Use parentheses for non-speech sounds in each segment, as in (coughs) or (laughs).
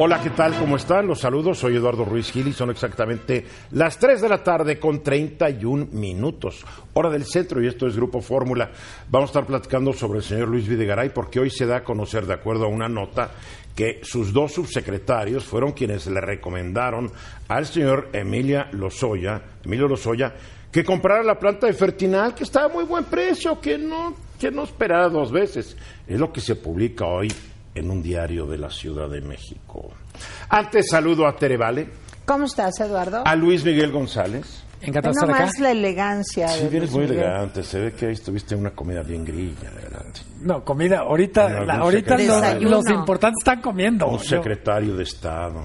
Hola, ¿qué tal? ¿Cómo están? Los saludos, soy Eduardo Ruiz Gil y son exactamente las 3 de la tarde con 31 minutos, hora del centro y esto es Grupo Fórmula. Vamos a estar platicando sobre el señor Luis Videgaray porque hoy se da a conocer, de acuerdo a una nota, que sus dos subsecretarios fueron quienes le recomendaron al señor Emilia Lozoya, Emilio Lozoya, que comprara la planta de Fertinal, que estaba a muy buen precio, que no, que no esperara dos veces. Es lo que se publica hoy en un diario de la Ciudad de México. Antes saludo a Tere Vale, ¿Cómo estás, Eduardo? a Luis Miguel González. Encantado de estar acá. nomás la elegancia. Sí, de vienes Luis muy Miguel. elegante, se ve que ahí estuviste en una comida bien grilla, ¿verdad? No, comida. Ahorita, la- ahorita los, los importantes están comiendo. Un Yo- secretario de Estado,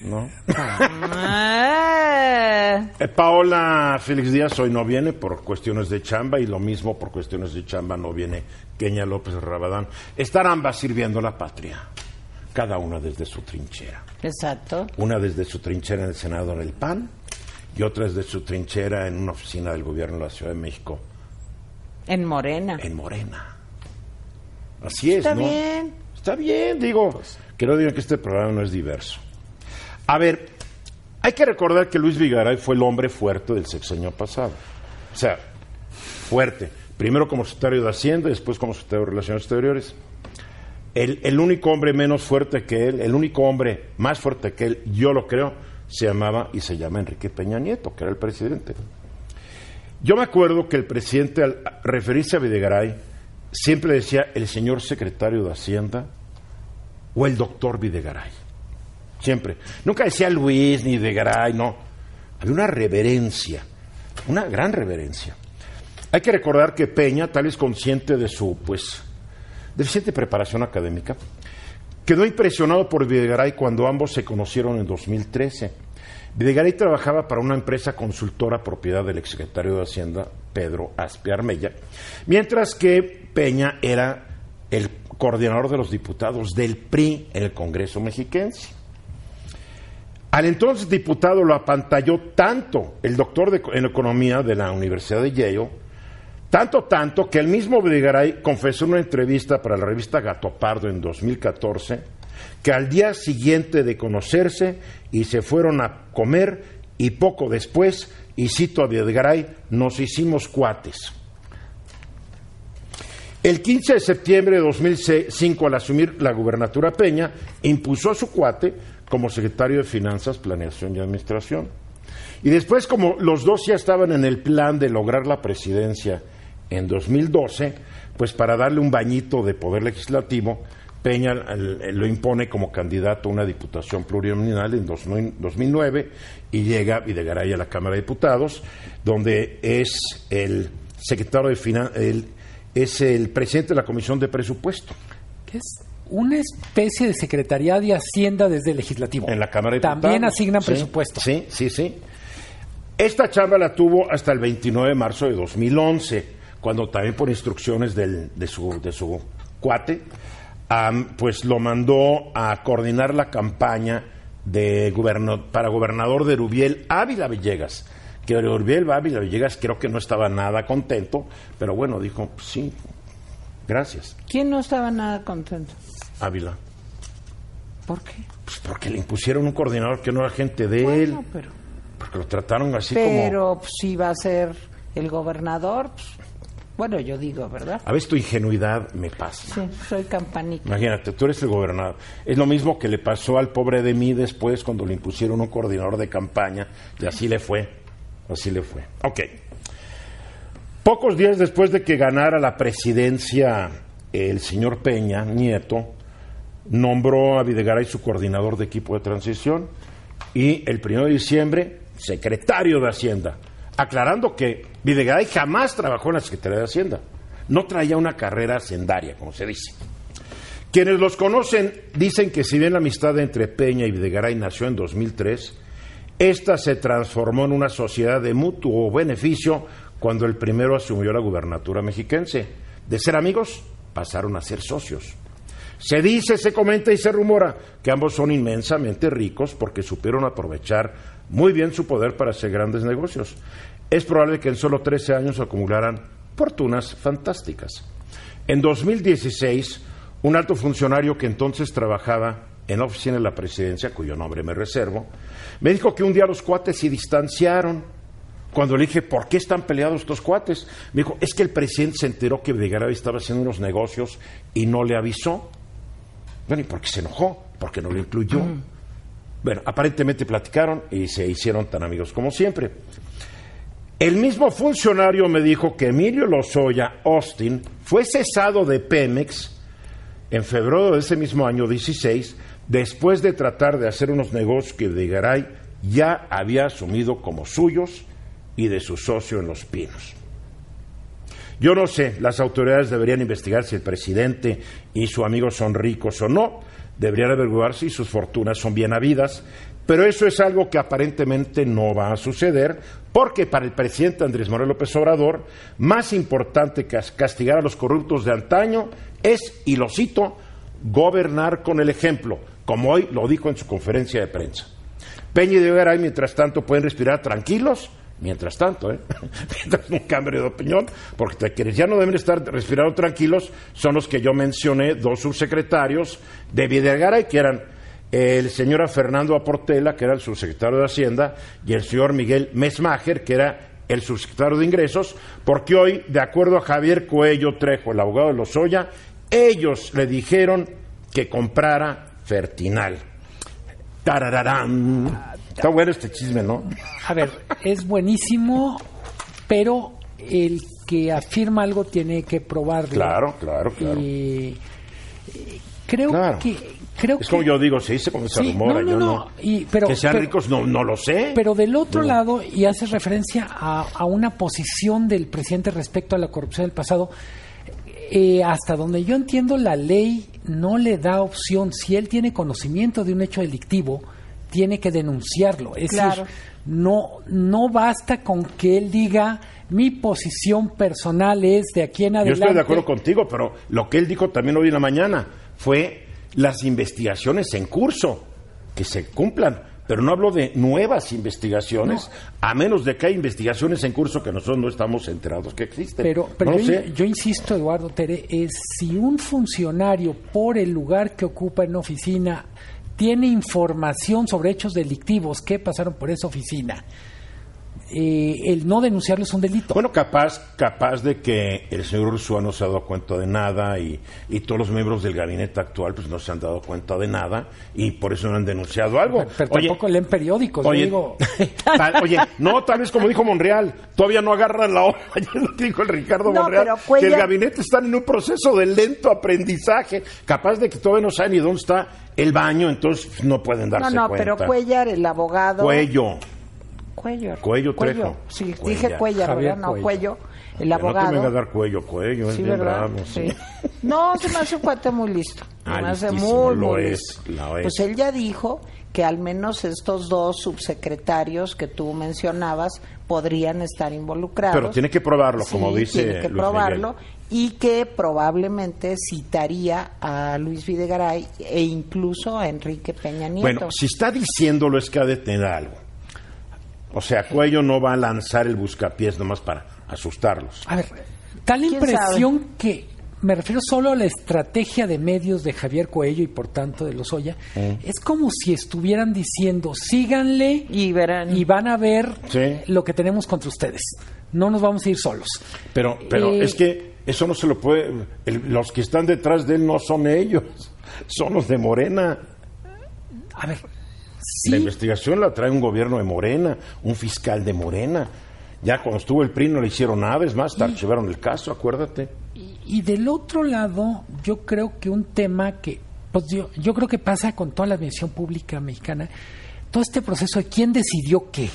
¿no? Ah, Eh, Paola Félix Díaz hoy no viene por cuestiones de chamba y lo mismo por cuestiones de chamba no viene Kenia López Rabadán. Están ambas sirviendo la patria, cada una desde su trinchera. exacto. Una desde su trinchera en el Senado en el PAN y otra desde su trinchera en una oficina del gobierno de la Ciudad de México En Morena. en Morena. Así es, Está ¿no? bien. Está bien, digo, que no digan que este programa no es diverso. A ver, hay que recordar que Luis Vigaray fue el hombre fuerte del sexenio pasado. O sea, fuerte. Primero como secretario de Hacienda, después como secretario de Relaciones Exteriores. El, el único hombre menos fuerte que él, el único hombre más fuerte que él, yo lo creo, se llamaba y se llama Enrique Peña Nieto, que era el presidente. Yo me acuerdo que el presidente, al referirse a Videgaray, siempre decía el señor secretario de Hacienda o el doctor Videgaray. Siempre. Nunca decía Luis ni Videgaray, no. Había una reverencia, una gran reverencia. Hay que recordar que Peña, tal vez consciente de su, pues, deficiente preparación académica, quedó impresionado por Videgaray cuando ambos se conocieron en 2013. Videgaray trabajaba para una empresa consultora propiedad del exsecretario de Hacienda, Pedro Aspe Armella, mientras que Peña era el coordinador de los diputados del PRI en el Congreso mexiquense. Al entonces diputado lo apantalló tanto el doctor en economía de la Universidad de Yale, tanto, tanto que el mismo Videgaray confesó en una entrevista para la revista Gato Pardo en 2014 que al día siguiente de conocerse y se fueron a comer y poco después, y cito a Videgaray, nos hicimos cuates. El 15 de septiembre de 2005, al asumir la gubernatura Peña, impuso a su cuate como secretario de Finanzas, Planeación y Administración. Y después, como los dos ya estaban en el plan de lograr la presidencia en 2012, pues para darle un bañito de poder legislativo, Peña lo impone como candidato a una diputación plurinominal en 2009 y llega Videgaray a la Cámara de Diputados, donde es el secretario de Finanzas, es el presidente de la Comisión de Presupuesto. que es una especie de Secretaría de Hacienda desde el Legislativo. En la Cámara de Diputados. También asignan Sí, presupuesto. Sí, sí, sí. Esta chamba la tuvo hasta el 29 de marzo de 2011, cuando también por instrucciones del- de, su, de su cuate, am, pues lo mandó a coordinar la campaña de goberno- para gobernador de Rubiel Ávila Villegas. Que Rubiel Ávila Villegas creo que no estaba nada contento, pero bueno, dijo, "Pues sí, gracias, ¿Quién no estaba nada contento? Ávila. ¿Por qué? Pues porque le impusieron un coordinador que no era gente de él. Bueno, pero, Porque lo trataron así como... pero pues, si va a ser el gobernador, pues, bueno, yo digo, ¿verdad? A veces tu ingenuidad me pasa. Sí, soy campanita. Imagínate, tú eres el gobernador. Es lo mismo que le pasó al pobre de mí después cuando le impusieron un coordinador de campaña y así le fue. Así le fue. Ok. Pocos días después de que ganara la presidencia el señor Peña Nieto, nombró a Videgaray su coordinador de equipo de transición y el 1 de diciembre, secretario de Hacienda, aclarando que Videgaray jamás trabajó en la Secretaría de Hacienda. No traía una carrera hacendaria, como se dice. Quienes los conocen dicen que si bien la amistad entre Peña y Videgaray nació en 2003, esta se transformó en una sociedad de mutuo beneficio cuando el primero asumió la gubernatura mexiquense. De ser amigos, pasaron a ser socios. Se dice, se comenta y se rumora que ambos son inmensamente ricos porque supieron aprovechar muy bien su poder para hacer grandes negocios. Es probable que en solo 13 años acumularan fortunas fantásticas. En 2016, un alto funcionario que entonces trabajaba en la oficina de la presidencia, cuyo nombre me reservo, me dijo que un día los cuates se distanciaron. Cuando le dije, ¿por qué están peleados estos cuates? Me dijo, es que el presidente se enteró que Videgaray estaba haciendo unos negocios y no le avisó. Bueno, ¿y por qué se enojó? Porque no lo incluyó. Bueno, aparentemente platicaron y se hicieron tan amigos como siempre. El mismo funcionario me dijo que Emilio Lozoya Austin fue cesado de Pemex en febrero de ese mismo año 16, después de tratar de hacer unos negocios que Videgaray ya había asumido como suyos y de su socio en Los Pinos. Yo no sé, las autoridades deberían investigar si el presidente y su amigo son ricos o no, deberían averiguar si sus fortunas son bien habidas, pero eso es algo que aparentemente no va a suceder, porque para el presidente Andrés Manuel López Obrador, más importante que castigar a los corruptos de antaño es, y lo cito, gobernar con el ejemplo, como hoy lo dijo en su conferencia de prensa. Peña y de Garay, mientras tanto, pueden respirar tranquilos, mientras tanto, ¿eh? (laughs) mientras un cambio de opinión, porque quienes ya no deben estar respirando tranquilos son los que yo mencioné, dos subsecretarios de Videgaray, que eran el señor Fernando Aportela, que era el subsecretario de Hacienda, y el señor Miguel Mesmacher, que era el subsecretario de Ingresos, porque hoy, de acuerdo a Javier Cuello Trejo, el abogado de Lozoya, ellos le dijeron que comprara Fertinal. Tarararán. Está bueno este chisme, ¿no? A ver, es buenísimo, pero el que afirma algo tiene que probarlo. Claro, claro, claro. Y, eh, creo Claro. que creo Es como que- yo digo, se dice como se Sí, rumora, no, no, yo no, no. y- pero- que sean pero- ricos, no, no lo sé. Pero del otro lado, y hace referencia a, a una posición del presidente respecto a la corrupción del pasado, eh, hasta donde yo entiendo, la ley no le da opción. Si él tiene conocimiento de un hecho delictivo, tiene que denunciarlo. Es Claro. decir, no, no basta con que él diga mi posición personal es de aquí en Yo adelante. estoy de acuerdo contigo, pero lo que él dijo también hoy en la mañana fue las investigaciones en curso, que se cumplan. Pero no hablo de nuevas investigaciones, a menos de que hay investigaciones en curso que nosotros no estamos enterados que existen. Pero, pero no yo, sé. yo insisto, Eduardo Tere, es si un funcionario por el lugar que ocupa en una oficina tiene información sobre hechos delictivos que pasaron por esa oficina, eh, el no denunciarlo es un delito. Bueno, capaz, capaz de que el señor Ursúa no se ha dado cuenta de nada y, y todos los miembros del gabinete actual pues no se han dado cuenta de nada y por eso no han denunciado algo. pero pero Oye, tampoco leen periódicos. Oye, digo, (laughs) tal- oye, no, tal vez como dijo Monreal, todavía no agarran la hoja, ayer (laughs) lo dijo el Ricardo No, Monreal, pero Cuellar- que el gabinete está en un proceso de lento aprendizaje, capaz de que todavía no saben ni dónde está el baño, entonces no pueden No, darse no, cuenta. pero Cuellar, el abogado. Cuello. Cuello. Cuello Trejo. Sí, Cuellar. dije Javier ¿verdad? No, Cuello. Cuello. El Que No te abogado. venga a dar cuello, cuello, Sí, ¿verdad? bravo, sí. Sí. No, se me hace un cuate muy listo. Se me hace muy, lo muy es, listo. lo es. Pues él ya dijo que al menos estos dos subsecretarios que tú mencionabas podrían estar involucrados. Pero tiene que probarlo, como Sí, dice tiene que Luis probarlo y que probablemente citaría a Luis Videgaray e incluso a Enrique Peña Nieto. Bueno, si está diciéndolo es que ha de tener algo. O sea, Cuello no va a lanzar el buscapiés nomás para asustarlos. a ver, ¿Quién impresión que me refiero solo a la estrategia de medios de Javier Coello y por tanto de Lozoya. Mm. Es como si estuvieran diciendo, síganle y verán. y van a ver Sí. lo que tenemos contra ustedes. No nos vamos a ir solos. Pero, pero Eh, es que eso no se lo puede. el- los que están detrás de él no son ellos, (laughs) son los de Morena. A ver, La investigación la trae un gobierno de Morena, un fiscal de Morena. Ya cuando estuvo el PRI no le hicieron nada, es más, te archivaron el caso, acuérdate. y, y del otro lado, yo creo que un tema que, pues yo, yo creo que pasa con toda la administración pública mexicana, todo este proceso de quién decidió qué.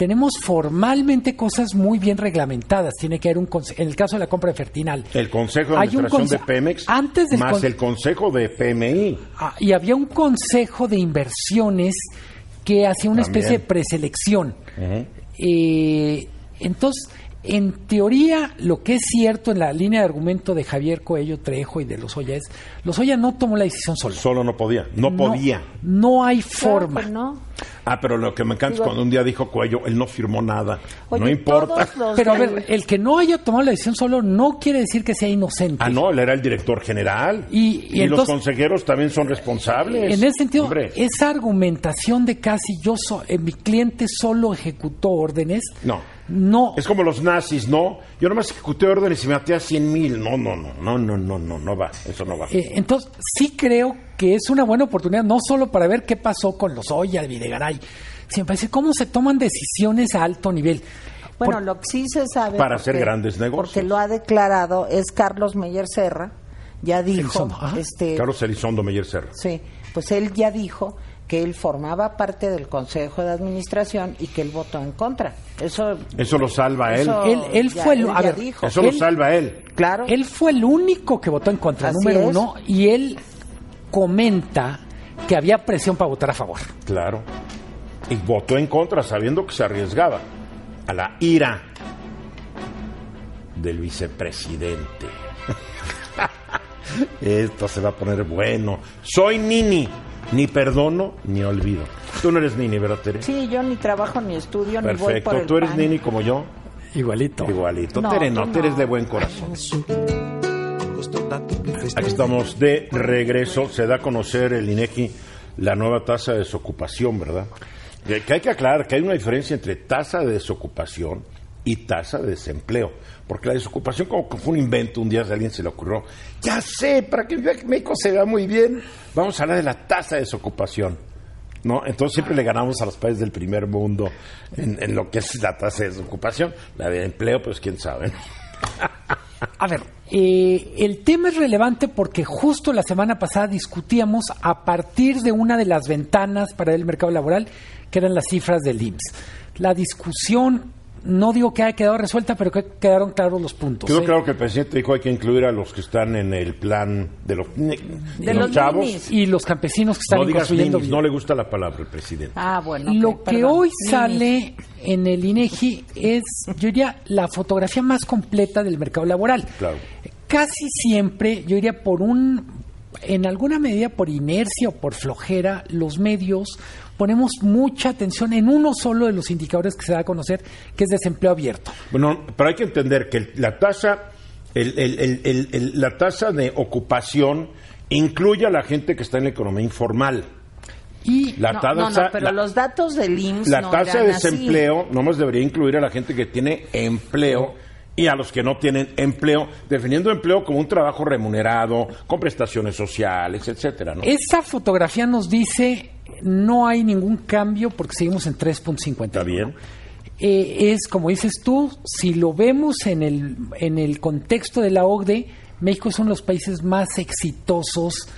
Tenemos formalmente cosas muy bien reglamentadas. Tiene que haber un conse- en el caso de la compra de Fertinal. El Consejo de Hay un Administración de Pemex antes del más con- el Consejo de PMI. Ah, y había un consejo de inversiones que hacía una También. especie de preselección. Eh, entonces, en teoría, lo que es cierto en la línea de argumento de Javier Coello Trejo y de Lozoya es, Lozoya no tomó la decisión solo. Solo no podía, no, podía. No hay Claro forma. que no. Ah, pero lo que me encanta Digo- es cuando un día dijo Cuello, él no firmó nada. Oye, no importa. los Pero a ver, el que no haya tomado la decisión solo no quiere decir que sea inocente. Ah, no, él era el director general. Y- y los entonces- consejeros también son responsables. En ese sentido, Hombre, esa argumentación de casi yo so- eh, mi cliente solo ejecutó órdenes, No. No, Es como los nazis, ¿no? Yo nomás ejecuté órdenes y me maté a 100 mil. No, no, no, no, no, no, no, no va. Eso no va. Eh, entonces, sí creo que es una buena oportunidad, no solo para ver qué pasó con los Oya, Videgaray, sino para decir cómo se toman decisiones a alto nivel. Bueno, Por- lo que sí se sabe. Para hacer grandes negocios. Porque lo ha declarado, es Carlos Meyer Serra, ya dijo. Elizondo, ajá. este, Carlos Elizondo Meyer Serra. Sí, pues él ya dijo que él formaba parte del Consejo de Administración y que él votó en contra. Eso, Eso lo salva él. eso Él- él ya- fue el- a ya ver, dijo. Eso lo él- salva a él. Claro. Él fue el único que votó en contra, Así número es. uno, y él comenta que había presión para votar a favor. Claro. Y votó en contra sabiendo que se arriesgaba a la ira del vicepresidente. (laughs) Esto se va a poner bueno. Soy Nini. Ni perdono ni olvido. Tú no eres Nini, ¿verdad, Tere? Sí, yo ni trabajo ni estudio ni voy por Perfecto. el Tú eres pan. Nini como yo. Igualito. Igualito. No, Tere no, no. Tere es de buen corazón. Aquí estamos de regreso. Se da a conocer el INEGI la nueva tasa de desocupación, ¿verdad? Que hay que aclarar que hay una diferencia entre tasa de desocupación y tasa de desempleo. Porque la desocupación como que fue un invento, un día a alguien se le ocurrió, ya sé, para que México se vea muy bien, vamos a hablar de la tasa de desocupación. ¿No? Entonces siempre le ganamos a los países del primer mundo en, lo que es la tasa de desocupación. La de empleo, pues quién sabe. A ver, eh, el tema es relevante porque justo la semana pasada discutíamos a partir de una de las ventanas para el mercado laboral, que eran las cifras del IMSS. La discusión, no digo que haya quedado resuelta, pero que quedaron claros los puntos. Quedó ¿eh? claro que el presidente dijo hay que incluir a los que están en el plan de los, de De los los chavos. ninis. Y los campesinos que están No digas construyendo ninis, no le gusta la palabra al presidente. Ah, bueno. Lo que perdón. hoy Ninis. sale en el INEGI es, yo diría, la fotografía más completa del mercado laboral. Claro. Casi siempre, yo diría, por un, en alguna medida por inercia o por flojera, los medios ponemos mucha atención en uno solo de los indicadores que se da a conocer, que es desempleo abierto. Bueno, pero hay que entender que la tasa, el- el- el- el- el- la tasa de ocupación incluye a la gente que está en la economía informal. Y La No, tasa, no, no, pero la, los datos del IMSS la no tasa de eran así. desempleo nomás debería incluir a la gente que tiene empleo y a los que no tienen empleo, definiendo empleo como un trabajo remunerado, con prestaciones sociales, etcétera, ¿no? esa fotografía nos dice no hay ningún cambio porque seguimos en 3.50. Está bien. eh, es, como dices tú, si lo vemos en el, en el contexto de la OCDE, México es uno de los países más exitosos,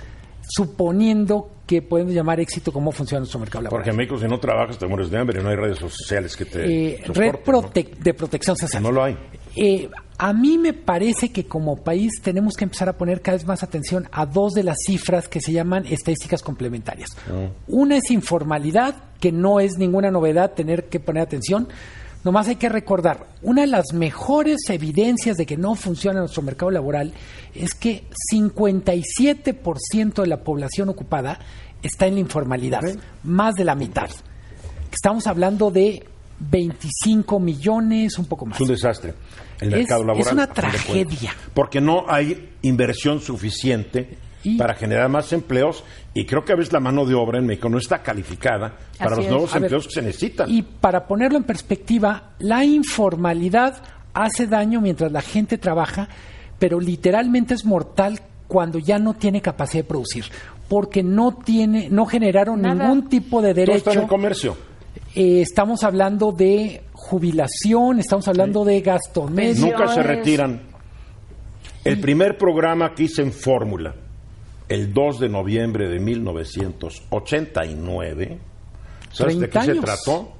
suponiendo que podemos llamar éxito cómo funciona nuestro mercado laboral. Porque en México si no trabajas te mueres de hambre, no hay redes sociales que te Eh, soporten, red de protección social. No lo hay. Eh, a mí me parece que como país tenemos que empezar a poner cada vez más atención a dos de las cifras que se llaman estadísticas complementarias. Una es informalidad, que no es ninguna novedad tener que poner atención. Nomás hay que recordar, una de las mejores evidencias de que no funciona nuestro mercado laboral es que 57% de la población ocupada está en la informalidad, más de la mitad. Estamos hablando de 25 millones, un poco más. Es un desastre. El Es- mercado es laboral. una tragedia. Porque no hay inversión suficiente Y- para generar más empleos y creo que a veces la mano de obra en México no está calificada para Así los es. nuevos A ver, empleos que se necesitan. Y para ponerlo en perspectiva, la informalidad hace daño mientras la gente trabaja, pero literalmente es mortal cuando ya no tiene capacidad de producir, porque no tiene, no generaron Nada. ningún tipo de Todo está en derecho. el comercio. Eh, estamos hablando de jubilación, estamos hablando de gasto medio. Nunca se retiran. El primer programa que hice en Fórmula, el 2 de noviembre de 1989, ¿sabes de 30 qué se trató?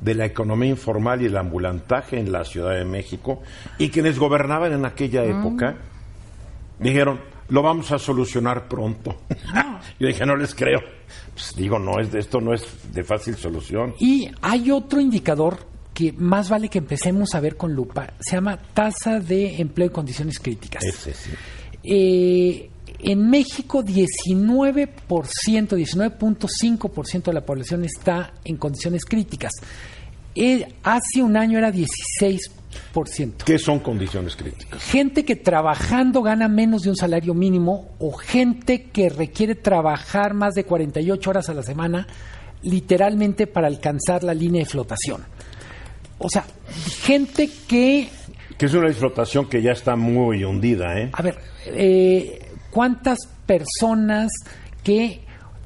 De la economía informal y el ambulantaje en la Ciudad de México. Y quienes gobernaban en aquella época dijeron, lo vamos a solucionar pronto. (laughs) Yo dije, no les creo. Pues digo, no, es, esto no es de fácil solución. Y hay otro indicador que más vale que empecemos a ver con lupa. Se llama tasa de empleo en condiciones críticas. Ese sí. Eh, en México 19%, 19.5% de la población está en condiciones críticas. Eh, hace un año era 16%. ¿Qué son condiciones críticas? Gente que trabajando gana menos de un salario mínimo o gente que requiere trabajar más de 48 horas a la semana literalmente para alcanzar la línea de flotación. O sea, gente que... Que es una explotación que ya está muy hundida, ¿eh? A ver, eh, ¿cuántas personas que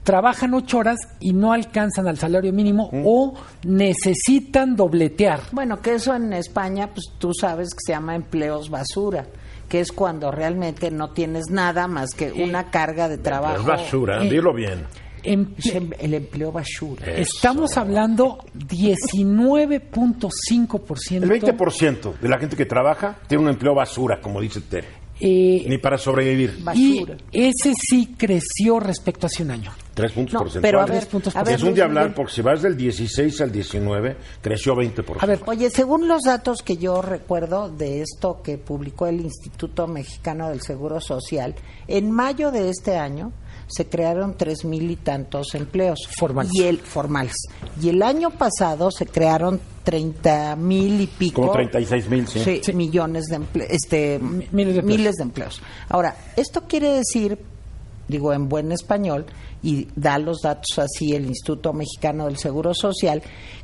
trabajan ocho horas y no alcanzan al salario mínimo Mm. o necesitan dobletear? Bueno, que eso en España, pues tú sabes que se llama empleos basura, que es cuando realmente no tienes nada más que una carga de trabajo. Es basura, eh, dilo bien. Emple- Es em- el empleo basura. Estamos hablando 19.5%. El 20% de la gente que trabaja tiene un empleo basura, como dice Tere. Eh, Ni para sobrevivir. y ese sí creció respecto a hace un año. Tres puntos No, porcentuales. pero a ver, puntos a ver, es un de hablar, Miguel. porque si vas del 16 al 19, creció 20%. A ver, Oye, según los datos que yo recuerdo de esto que publicó el Instituto Mexicano del Seguro Social, en mayo de este año se crearon tres mil y tantos empleos Formales. Y el, formales. Y el año pasado se crearon treinta mil y pico. Como 36 mil, sí. Sí, millones de emple- este, Mi- miles de empleos. miles de empleos. Ahora, esto quiere decir, digo en buen español, y da los datos así el Instituto Mexicano del Seguro Social,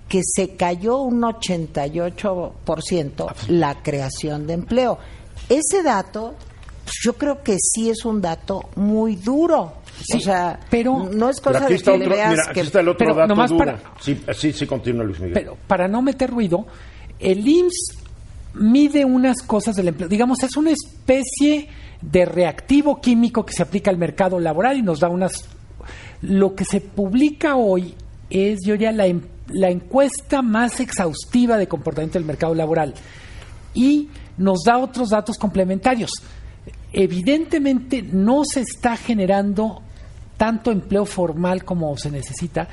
que se cayó un 88% la creación de empleo. Ese dato, pues, yo creo que sí es un dato muy duro. Sí, o sea, pero- no es cosa aquí de que le otro, veas mira, aquí que está el otro pero dato nomás duro. para- Sí, sí, sí, continúa Luis Miguel. Pero para no meter ruido, el IMSS mide unas cosas del empleo. Digamos, es una especie de reactivo químico que se aplica al mercado laboral y nos da unas... Lo que se publica hoy es, yo diría, la, en- la encuesta más exhaustiva de comportamiento del mercado laboral y nos da otros datos complementarios. Evidentemente no se está generando tanto empleo formal como se necesita,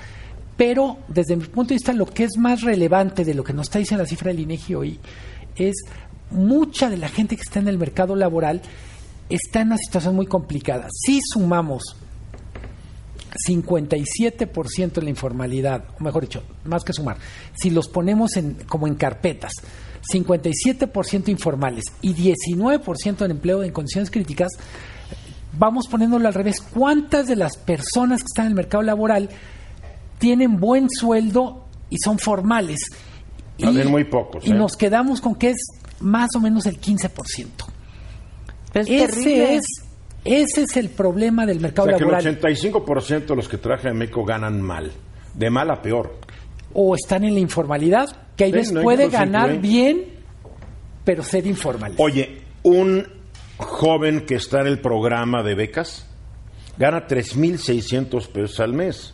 pero desde mi punto de vista lo que es más relevante de lo que nos está diciendo la cifra del INEGI hoy es mucha de la gente que está en el mercado laboral está en una situación muy complicada. Si sumamos 57% en la informalidad, o mejor dicho, más que sumar, si los ponemos en, como en carpetas, 57% informales y 19% en empleo en condiciones críticas, vamos poniéndolo al revés. ¿Cuántas de las personas que están en el mercado laboral tienen buen sueldo y son formales? También muy pocos, Y ¿eh? nos quedamos con que es más o menos el 15%. es ese terrible. es ese es el problema del o mercado sea, que el laboral. 85% de los que trabajan en México ganan mal. De mal a peor. O están en la informalidad, que hay Sí, veces no, puede ganar bien, pero ser informal. Oye, un joven que está en el programa de becas gana 3.600 pesos al mes.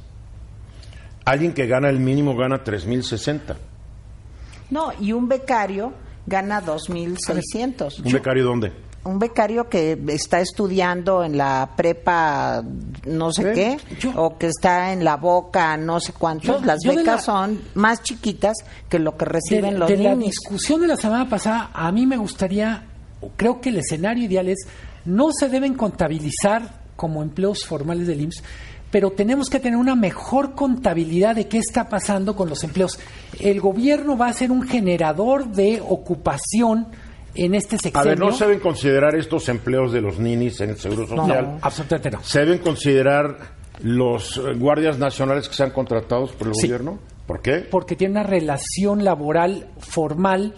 Alguien que gana el mínimo gana 3.060. No, y un becario gana 2.600. ¿Un becario dónde? Un becario que está estudiando en la prepa no sé ¿Eh? qué Yo- o que está en la boca no sé cuántos Yo- las yo becas la- son más chiquitas que lo que de, reciben los de la niños discusión de la semana pasada, a mí me gustaría, creo que el escenario ideal es, no se deben contabilizar como empleos formales del IMSS, pero tenemos que tener una mejor contabilidad de qué está pasando con los empleos. El gobierno va a ser un generador de ocupación en este A sexenio. ver, no se deben considerar estos empleos de los ninis en el Seguro Social. No, absolutamente no. ¿Se deben considerar los eh, guardias nacionales que sean contratados por el Sí. gobierno? ¿Por qué? Porque tiene una relación laboral formal.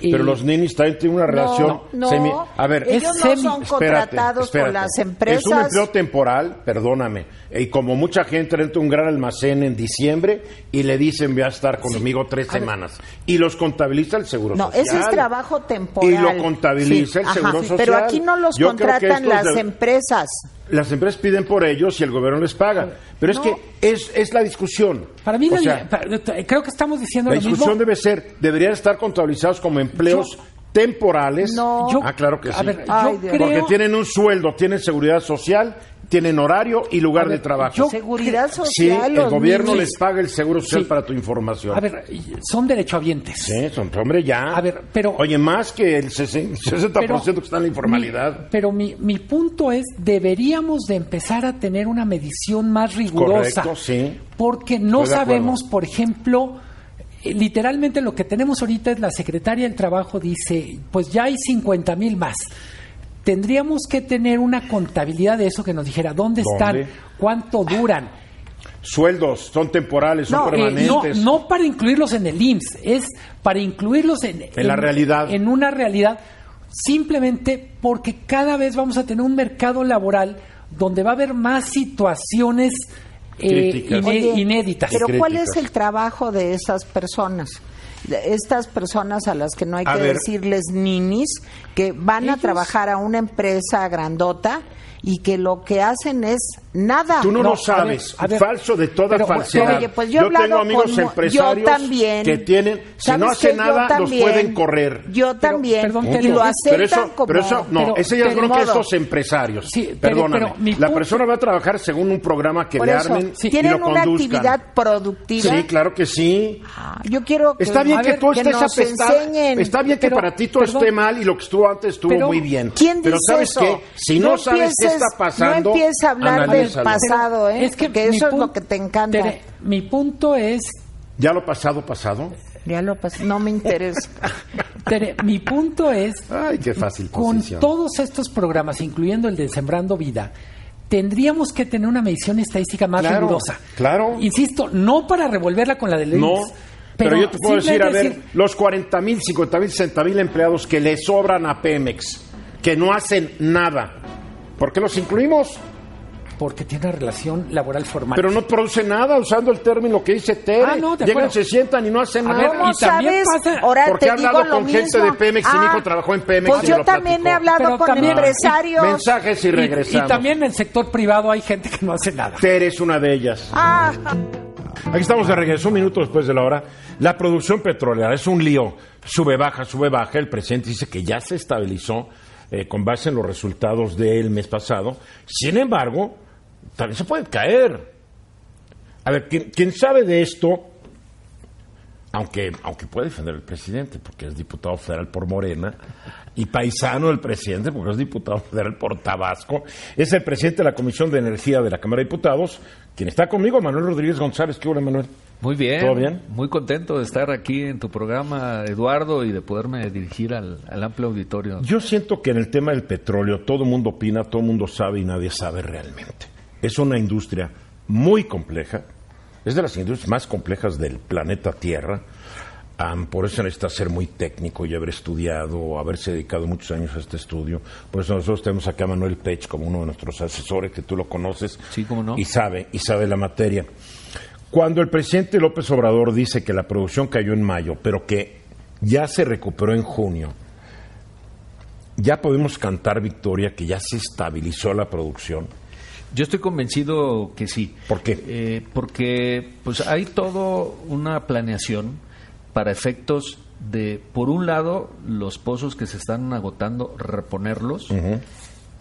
eh, Pero los ninis también tienen una relación no, semi... A ver, ellos es no semi- son espérate, contratados por las empresas Es un empleo temporal, perdóname. Y como mucha gente entra a un gran almacén en diciembre y le dicen, voy a estar conmigo tres semanas. Y los contabiliza el Seguro no Social. ese es trabajo temporal Y lo contabiliza el ajá, Seguro Social. pero aquí no los Yo contratan las de- empresas Las empresas piden por ellos y el gobierno les paga. Pero es No. que es, es la discusión. Para mí, O sea, creo que estamos diciendo la lo mismo. discusión debe ser, deberían estar contabilizados como empleos Yo- temporales. No. Yo- ah, claro que a sí. ver, Ay, yo Dios. creo, Porque tienen un sueldo, tienen seguridad social tienen horario y lugar de trabajo. yo- Seguridad sí, social. el los gobierno niños. les paga el seguro social Sí. para tu información. A ver, son derechohabientes. Sí, son- hombre, ya. A ver, pero- Oye, más que el 60%, (laughs) que está en la informalidad. Mi- pero mi, mi punto es, deberíamos de empezar a tener una medición más rigurosa. Correcto, sí. Porque no sabemos, por ejemplo, eh, literalmente lo que tenemos ahorita es la secretaria del Trabajo dice, pues ya hay 50 mil más. Tendríamos que tener una contabilidad de eso que nos dijera dónde, ¿Dónde? están, cuánto duran. Sueldos son temporales, son No, eh, permanentes. no, no para incluirlos en el IMSS, es para incluirlos en, En la realidad. En una realidad, simplemente porque cada vez vamos a tener un mercado laboral donde va a haber más situaciones eh, Críticas. iné- Oye, inéditas. Pero ¿cuál es el trabajo de esas personas? Estas personas a las que no hay A que ver. decirles ninis, que van a trabajar a una empresa grandota y que lo que hacen es nada. Tú no, No, lo a sabes, ver, a ver. falso de toda Pero, falsedad. oye, pues yo he tengo amigos con empresarios también. que tienen, si ¿Sabes no hacen nada, los pueden correr. Yo también. perdón, y pero- lo aceptan pero eso, como... pero eso, no, pero- ese ya es pero- de modo. estos empresarios. Sí, pero- Perdóname. pero mi la punto- persona va a trabajar según un programa que le eso, armen y tienen lo una conduzcan. actividad productiva. Sí, claro que sí. Ah, Yo quiero que, Está bien que ver, tú que estés enseñen. Está bien que Pero, para ti todo esté mal y lo que estuvo antes estuvo Pero, muy bien. ¿Quién Pero ¿sabes qué? Si no, sabes qué está pasando, No empieces a hablar del pasado, ¿eh? Es que Porque eso es lo que te encanta. Tere, mi punto es, ¿Ya lo pasado, pasado? Ya lo pasé, no me interesa. (laughs) Tere, mi punto es Ay, qué fácil con posición. todos estos programas, incluyendo el de Sembrando Vida, tendríamos que tener una medición estadística más Claro, rigurosa. claro. Insisto, no para revolverla con la de ley. No, pero, yo te puedo decir, a ver, los 40 mil, 50 mil, 60 mil empleados que le sobran a Pemex, que no hacen nada, ¿por qué los incluimos? porque tiene una relación laboral formal. Pero no producen nada usando el término que dice Tere. Ah, no, de Llegan, acuerdo. se sientan y no hacen A nada. ver, ¿Cómo y sabes? pasa- Ahora Porque te he hablado con gente de Pemex y mi hijo trabajó en Pemex Pues y yo lo también he hablado Pero con también- empresarios. Mensajes y Y- regresamos. Y, también en el sector privado hay gente que no hace nada. Tere es una de ellas. Ah, Aquí estamos de regreso, un minuto después de la hora. La producción petrolera es un lío. Sube, baja, sube, baja. El presidente dice que ya se estabilizó eh, con base en los resultados del mes pasado. Sin embargo, también se puede caer. A ver, ¿quién, quién sabe de esto? Aunque, aunque puede defender al presidente, porque es diputado federal por Morena, y paisano del presidente, porque es diputado federal por Tabasco, es el presidente de la Comisión de Energía de la Cámara de Diputados, quien está conmigo, Manuel Rodríguez González. ¿Qué hola, Manuel? Muy bien. ¿Todo bien? Muy contento de estar aquí en tu programa, Eduardo, y de poderme dirigir al, al amplio auditorio. Yo siento que en el tema del petróleo todo el mundo opina, todo el mundo sabe y nadie sabe realmente. Es una industria muy compleja, es de las industrias más complejas del planeta Tierra. Am, por eso necesita ser muy técnico y haber estudiado, haberse dedicado muchos años a este estudio. Por eso nosotros tenemos acá a Manuel Pech como uno de nuestros asesores, que tú lo conoces. Sí, cómo no. Y sabe, y sabe la materia. Cuando el presidente López Obrador dice que la producción cayó en mayo, pero que ya se recuperó en junio, ya podemos cantar victoria, que ya se estabilizó la producción. Yo estoy convencido que sí. ¿Por qué? Eh, porque pues hay todo una planeación para efectos de, por un lado, los pozos que se están agotando, reponerlos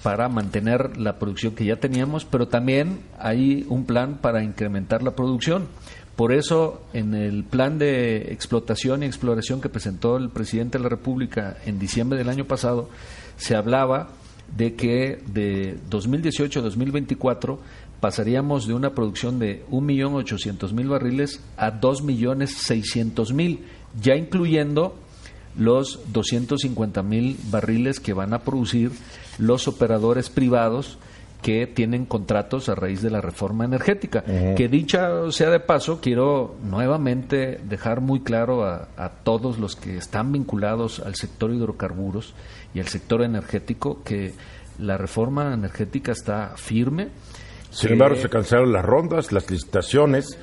para mantener la producción que ya teníamos, pero también hay un plan para incrementar la producción. Por eso, en el plan de explotación y exploración que presentó el presidente de la República en diciembre del año pasado, se hablaba de que de 2018 a 2024 pasaríamos de una producción de 1.800.000 barriles a 2.600.000, ya incluyendo los 250.000 barriles que van a producir los operadores privados que tienen contratos a raíz de la reforma energética. Que dicha sea de paso, quiero nuevamente dejar muy claro a, a todos los que están vinculados al sector hidrocarburos y al sector energético que la reforma energética está firme. Sin embargo, se cancelaron las rondas, las licitaciones,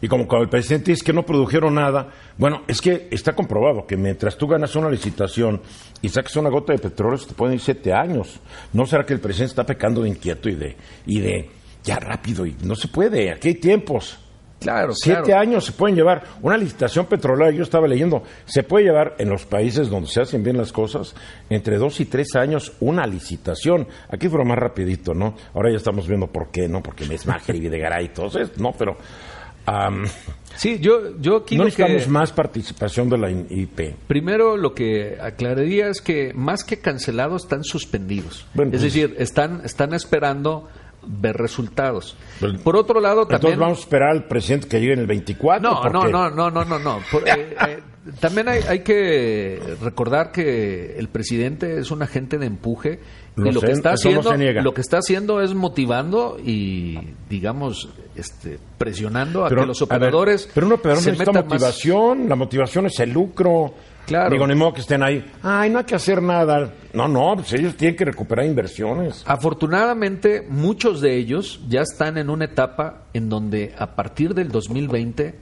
y como cuando el presidente dice que no produjeron nada, bueno, es que está comprobado que mientras tú ganas una licitación y sacas una gota de petróleo, se te pueden ir siete años. ¿No será que el presidente está pecando de inquieto y de, y de ya rápido? Y no se puede, aquí hay tiempos. Claro, Siete claro. años se pueden llevar. Una licitación petrolera, yo estaba leyendo, se puede llevar en los países donde se hacen bien las cosas entre dos y tres años una licitación. Aquí fue más rapidito, ¿no? Ahora ya estamos viendo por qué, ¿no? Porque es Máger y Videgaray y todo eso, ¿no? Pero am, Sí, yo, yo aquí no lo que- necesitamos más participación de la IP. Primero, lo que aclararía es que más que cancelados, están suspendidos. Bueno, es pues- decir, están, están esperando ver resultados. Pues- Por otro lado, también... Entonces vamos a esperar al presidente que llegue en el 24. No, ¿por no, no, no, no, no, no. Por- eh, eh, también hay, hay que recordar que el presidente es un agente de empuje y lo sé, que está no haciendo, se niega. lo que está haciendo es motivando y, digamos, este, presionando a Pero, que los ver, operadores pero un operador se necesita más- motivación. La motivación es el lucro. Claro. Digo, ni modo que estén ahí. Ay, no hay que hacer nada. No, no, pues ellos tienen que recuperar inversiones. Afortunadamente, muchos de ellos ya están en una etapa en donde a partir del 2020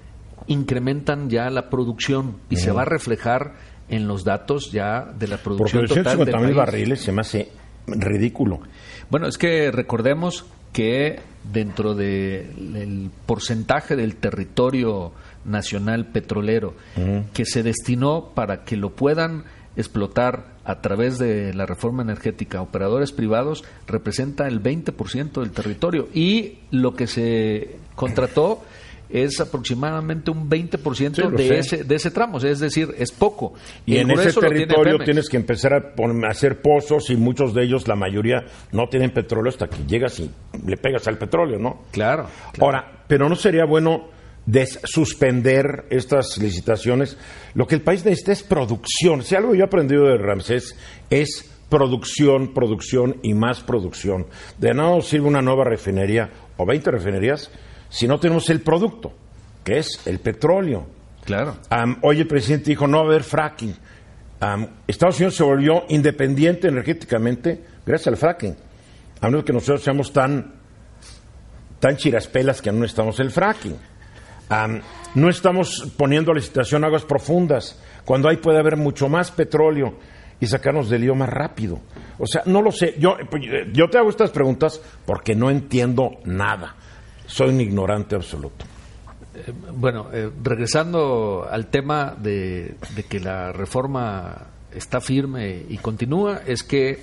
incrementan ya la producción y se va a reflejar en los datos ya de la Porque producción los total del 150 mil país. barriles se me hace ridículo. Bueno, es que recordemos que dentro del porcentaje del territorio nacional petrolero que se destinó para que lo puedan explotar a través de la reforma energética operadores privados representa el 20% del territorio y lo que se contrató es aproximadamente un 20% Sí, de sé. ese de ese tramo, es decir, es poco. Y El en ese territorio tienes que empezar a, hacer pozos y muchos de ellos, la mayoría, no tienen petróleo hasta que llegas y le pegas al petróleo, ¿no? Claro. Ahora, pero no sería bueno des- suspender estas licitaciones. Lo que el país necesita es producción. Si algo yo he aprendido de Ramsés es producción, producción y más producción. De nada nos sirve una nueva refinería o 20 refinerías si no tenemos el producto, que es el petróleo. Claro. Am, hoy el presidente dijo no va a haber fracking. Am, Estados Unidos se volvió independiente energéticamente gracias al fracking. A menos que nosotros seamos tan, tan chiraspelas que no necesitamos el fracking. Am, no estamos poniendo a licitación aguas profundas, cuando ahí puede haber mucho más petróleo y sacarnos del lío más rápido. O sea, no lo sé. Yo, pues, yo te hago estas preguntas porque no entiendo nada. Soy un ignorante absoluto. Bueno, eh, regresando al tema de, de que la reforma está firme y continúa, es que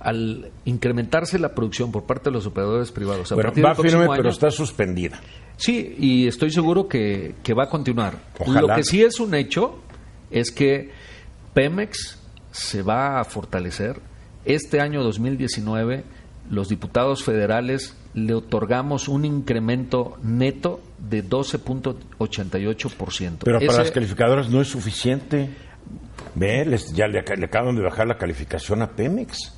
al incrementarse la producción por parte de los operadores privados, a Bueno, partir va firme, pero año- está suspendida. Sí, y estoy seguro que, que va a continuar. Ojalá. Lo que sí es un hecho es que Pemex se va a fortalecer. Este año 2019, los diputados federales le otorgamos un incremento neto de 12.88%. Pero para las calificadoras no es suficiente. Ve, les- ya le, ac- le acaban de bajar la calificación a Pemex.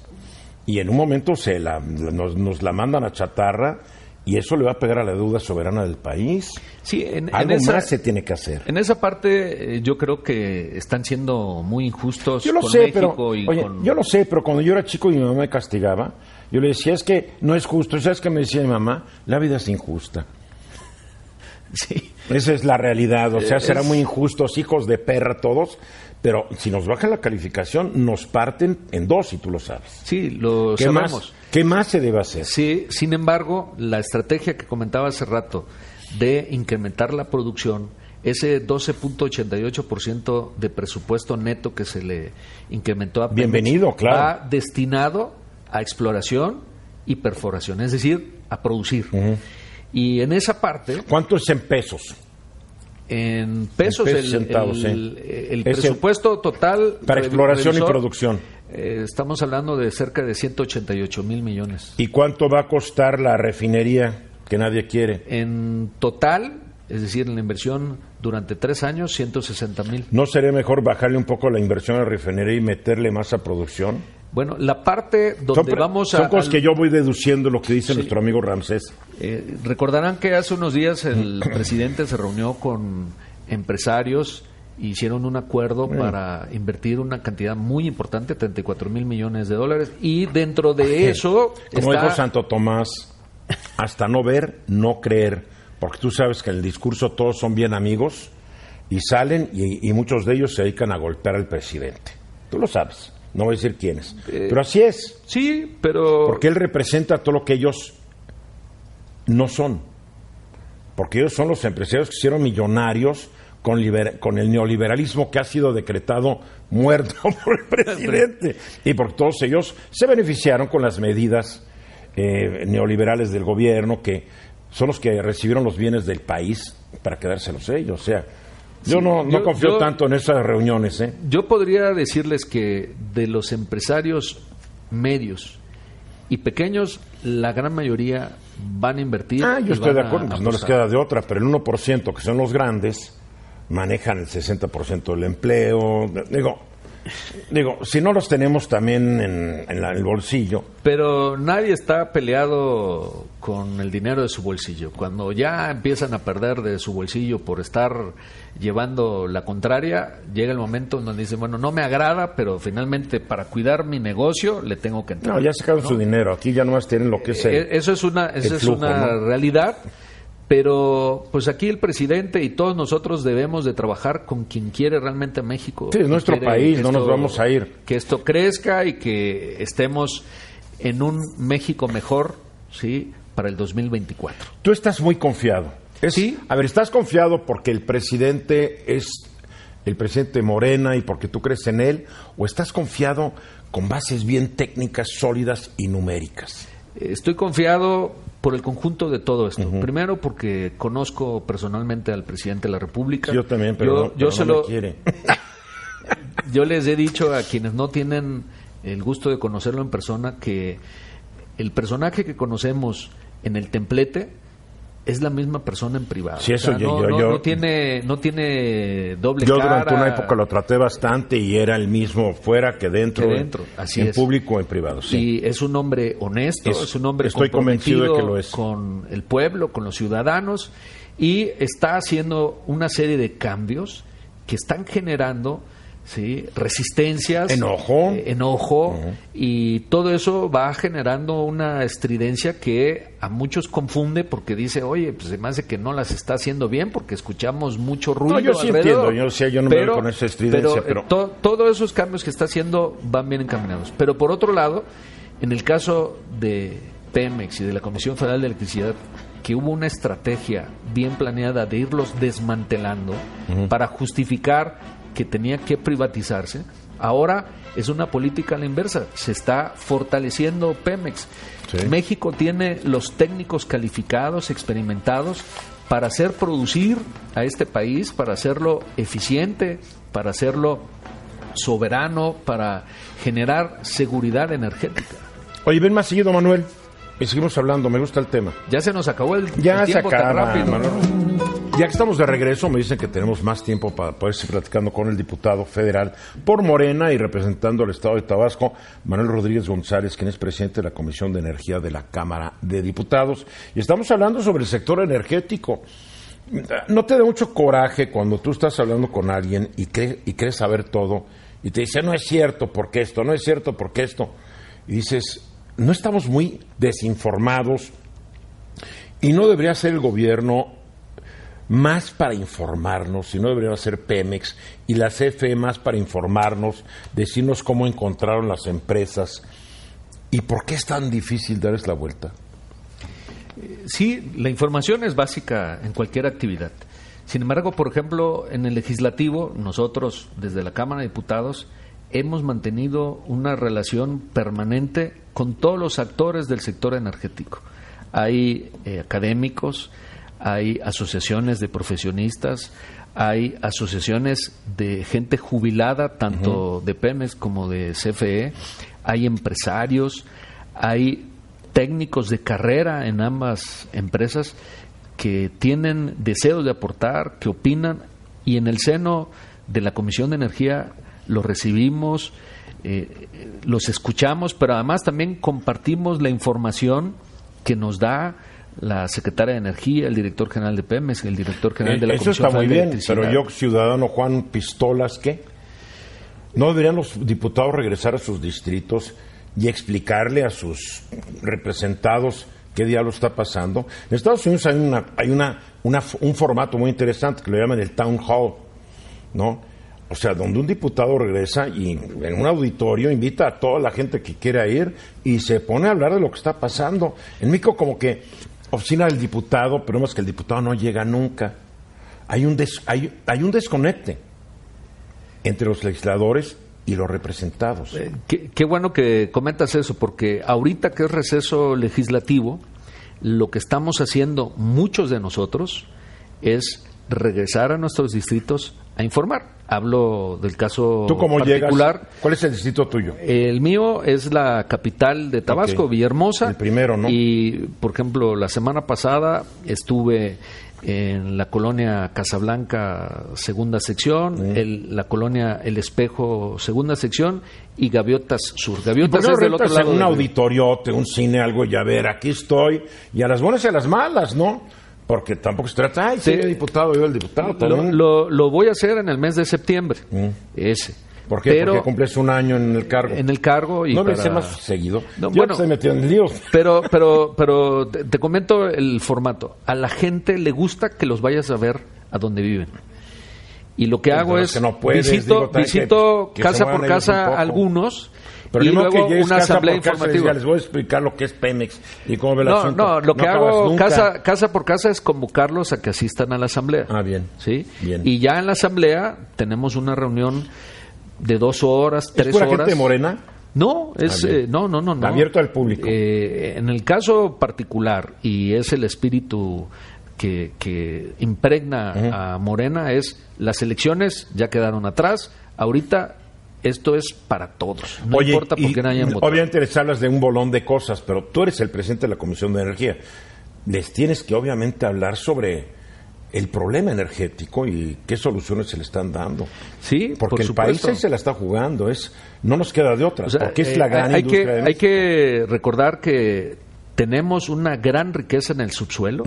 Y en un momento se la, nos, nos la mandan a chatarra y eso le va a pegar a la deuda soberana del país. sí, en, en Algo esa, más se tiene que hacer. en esa parte eh, yo creo que están siendo muy injustos Yo lo con sé, México pero y oye, con... yo lo sé, pero cuando yo era chico y mi mamá me castigaba, yo le decía, es que no es justo. ¿Y ¿Sabes qué me decía mi mamá? La vida es injusta. (laughs) Sí. Esa es la realidad, o sea, serán muy injustos, hijos de perra todos, pero si nos bajan la calificación, nos parten en dos, y tú lo sabes. Sí, lo ¿Qué sabemos. más, ¿Qué más se debe hacer? Sí, sin embargo, la estrategia que comentaba hace rato de incrementar la producción, ese 12.88% de presupuesto neto que se le incrementó a Pemex, Bienvenido, claro. va destinado a exploración y perforación, es decir, a producir. Y en esa parte, ¿Cuánto es en pesos? en pesos, En pesos el, centavos, el- sí. el Es el- presupuesto total Para exploración y producción. eh, estamos hablando de cerca de 188 mil millones. ¿Y cuánto va a costar la refinería que nadie quiere? En total, es decir, en la inversión durante tres años, 160 mil. ¿No sería mejor bajarle un poco la inversión a la refinería y meterle más a producción? Bueno, la parte donde son vamos a... son cosas al- que yo voy deduciendo lo que dice Sí. nuestro amigo Ramsés. eh, recordarán que hace unos días el (clears throat) presidente se reunió con empresarios e hicieron un acuerdo para invertir una cantidad muy importante, 34 mil millones de dólares, y dentro de eso Como está... dijo Santo Tomás, hasta no ver, no creer. Porque tú sabes que en el discurso todos son bien amigos y salen y, y muchos de ellos se dedican a golpear al presidente. Tú lo sabes, no voy a decir quiénes. Pero así es, Sí, pero... porque él representa todo lo que ellos no son. porque ellos son los empresarios que hicieron millonarios con, liber- con el neoliberalismo que ha sido decretado muerto (laughs) por el presidente. Y porque todos ellos se beneficiaron con las medidas eh, neoliberales del gobierno, que son los que recibieron los bienes del país para quedárselos ellos. O sea, yo no, no yo- confío yo- tanto en esas reuniones. ¿eh? Yo podría decirles que de los empresarios medios y pequeños, la gran mayoría van a invertir. Ah, yo estoy de acuerdo, pues no les queda de otra, pero el 1%, que son los grandes, manejan el 60% del empleo. Digo, digo, si no los tenemos también en, en la- el bolsillo, Pero nadie está peleado con el dinero de su bolsillo. Cuando ya empiezan a perder de su bolsillo por estar llevando la contraria, llega el momento en donde dicen, bueno, no me agrada, pero finalmente para cuidar mi negocio le tengo que entrar. no, ya sacaron su dinero, aquí ya nomás tienen lo que es el- Eh, Eso es una, eso el es una ¿no? realidad, pero pues aquí el presidente y todos nosotros debemos de trabajar con quien quiere realmente México. Sí, es nuestro país, no nos vamos a ir. Que esto crezca y que estemos en un México mejor, ¿sí? Para el 2024. Tú estás muy confiado. Es- Sí. A ver, ¿estás confiado porque el presidente es el presidente Morena y porque tú crees en él? ¿O estás confiado con bases bien técnicas, sólidas y numéricas? Estoy confiado por el conjunto de todo esto. Primero porque conozco personalmente al presidente de la República. Yo también, pero, yo, no, yo pero se no me quiere. (laughs) Yo les he dicho a quienes no tienen el gusto de conocerlo en persona que el personaje que conocemos en el templete es la misma persona en privado. Sí, eso yo- no, yo- no- yo- no tiene no tiene doble Yo cara. durante una época lo traté bastante y era el mismo fuera que dentro, Que dentro, así en es. público o en privado. Sí. Y es un hombre honesto, Es- es, un hombre estoy convencido de que lo es. con el pueblo, con los ciudadanos, y está haciendo una serie de cambios que están generando ¿sí? resistencias, Enojo. eh, enojo, y todo eso va generando una estridencia que a muchos confunde porque dice, oye, pues se me hace que no las está haciendo bien porque escuchamos mucho ruido. yo sí alrededor". entiendo, yo sé, yo no me voy con esa estridencia, eh, pero- to- todos esos cambios que está haciendo van bien encaminados. Pero por otro lado, en el caso de Pemex y de la Comisión Federal de Electricidad, que hubo una estrategia bien planeada de irlos desmantelando para justificar que tenía que privatizarse, ahora es una política a la inversa. Se está fortaleciendo Pemex. Sí. México tiene los técnicos calificados, experimentados, para hacer producir a este país, para hacerlo eficiente, para hacerlo soberano, para generar seguridad energética. Oye, ven más seguido, Manuel. Y seguimos hablando, me gusta el tema. Ya se nos acabó el, Ya el se tiempo tan acaba, rápido. Manuel. Ya que estamos de regreso, me dicen que tenemos más tiempo para poder seguir platicando con el diputado federal por Morena y representando al Estado de Tabasco, Manuel Rodríguez González, quien es presidente de la Comisión de Energía de la Cámara de Diputados. Y estamos hablando sobre el sector energético. ¿No te da mucho coraje cuando tú estás hablando con alguien y, cree- y crees saber todo y te dice, no es cierto porque esto, no es cierto porque esto? Y dices, no estamos muy desinformados y no debería ser el gobierno más para informarnos, sino debería ser Pemex y la CFE más para informarnos, decirnos cómo encontraron las empresas y por qué es tan difícil darles la vuelta. Sí, la información es básica en cualquier actividad. Sin embargo, por ejemplo, en el legislativo, nosotros, desde la Cámara de Diputados, hemos mantenido una relación permanente con todos los actores del sector energético. Hay eh, académicos, hay asociaciones de profesionistas, hay asociaciones de gente jubilada, tanto de Pemex como de CFE, hay empresarios, hay técnicos de carrera en ambas empresas que tienen deseos de aportar, que opinan, y en el seno de la Comisión de Energía los recibimos, eh, los escuchamos, pero además también compartimos la información que nos da la secretaria de Energía, el director general de Pemex, el director general de la Eh, Eso Comisión está muy de bien, pero yo, ciudadano Juan Pistolas, ¿qué? ¿No deberían los diputados regresar a sus distritos y explicarle a sus representados qué diablo está pasando? En Estados Unidos hay, una, hay una, una- un formato muy interesante que lo llaman el Town Hall, ¿no? O sea, donde un diputado regresa y en un auditorio invita a toda la gente que quiera ir y se pone a hablar de lo que está pasando. En México como que oficina del diputado, pero vemos que el diputado no llega nunca. Hay un, des- hay, hay un desconecte entre los legisladores y los representados. Eh, Qué, qué bueno que comentas eso, porque ahorita que es receso legislativo, lo que estamos haciendo muchos de nosotros es regresar a nuestros distritos a informar. Hablo del caso ¿Tú cómo particular. llegas? ¿Cuál es el distrito tuyo? El mío es la capital de Tabasco. Villahermosa. El primero, ¿no? Y, por ejemplo, la semana pasada estuve en la colonia Casablanca, segunda sección, Mm. el- la colonia El Espejo, segunda sección, y Gaviotas Sur. ¿Y por Gaviotas no es del otro rentas en lado. un río. auditoriote, un cine, algo, y a ver, aquí estoy, y a las buenas y a las malas, ¿no? Porque tampoco se trata, ay, Sí. diputado, yo el diputado Lo, también. lo- lo voy a hacer en el mes de septiembre, ese. Mm. ¿Por qué? Pero Porque cumples un año en el cargo. en el cargo y no me para- hice más seguido. No, Yo bueno. estoy metido en líos. Pero, pero, pero te, te comento el formato. A la gente le gusta que los vayas a ver a donde viven. Y lo que hago es que no puedes, visito, digo, también que- visito que se casa por casa algunos Pero y luego que una asamblea informativa. les voy a explicar lo que es Pemex y cómo ve el No, asunto. no, lo que hago casa, casa por casa es convocarlos a que asistan a la asamblea. Ah, bien. ¿Sí? Bien. Y ya en la asamblea tenemos una reunión de dos horas, ¿Es tres pura horas. gente morena? No, es Ah, bien. eh, no, no, no, no. Abierto al público. Eh, en el caso particular y es el espíritu que, que impregna a Morena es las elecciones ya quedaron atrás. Ahorita esto es para todos. No Oye, importa por y quién hayan votado. Obviamente les hablas de un bolón de cosas, pero tú eres el presidente de la Comisión de Energía. Les tienes que obviamente hablar sobre el problema energético y qué soluciones se le están dando. Sí, Porque por el país ahí se la está jugando, es no nos queda de otra, O sea, porque es eh, la gran hay industria que, de hay que recordar que tenemos una gran riqueza en el subsuelo.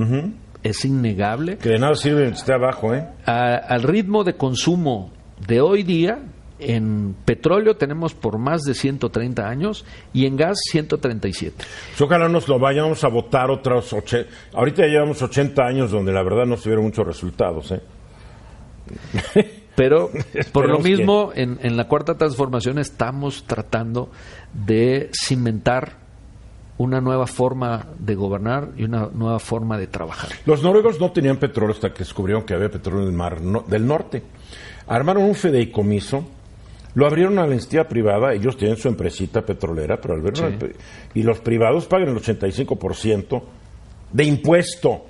Es innegable. Que de nada sirve que esté abajo, ¿eh? A- al ritmo de consumo de hoy día, en petróleo tenemos por más de 130 años y en gas 137. Pues Ojalá nos lo vayamos a votar otros oche... Ahorita ya llevamos 80 años donde la verdad no se vieron muchos resultados, ¿eh? (laughs) (laughs) Pero por lo que- mismo, en, en la cuarta transformación estamos tratando de cimentar una nueva forma de gobernar y una nueva forma de trabajar. Los noruegos no tenían petróleo hasta que descubrieron que había petróleo en el mar no- del norte. Armaron un fideicomiso, lo abrieron a la entidad privada, ellos tienen su empresita petrolera, pero al verlo Sí. y los privados pagan el 85% de impuesto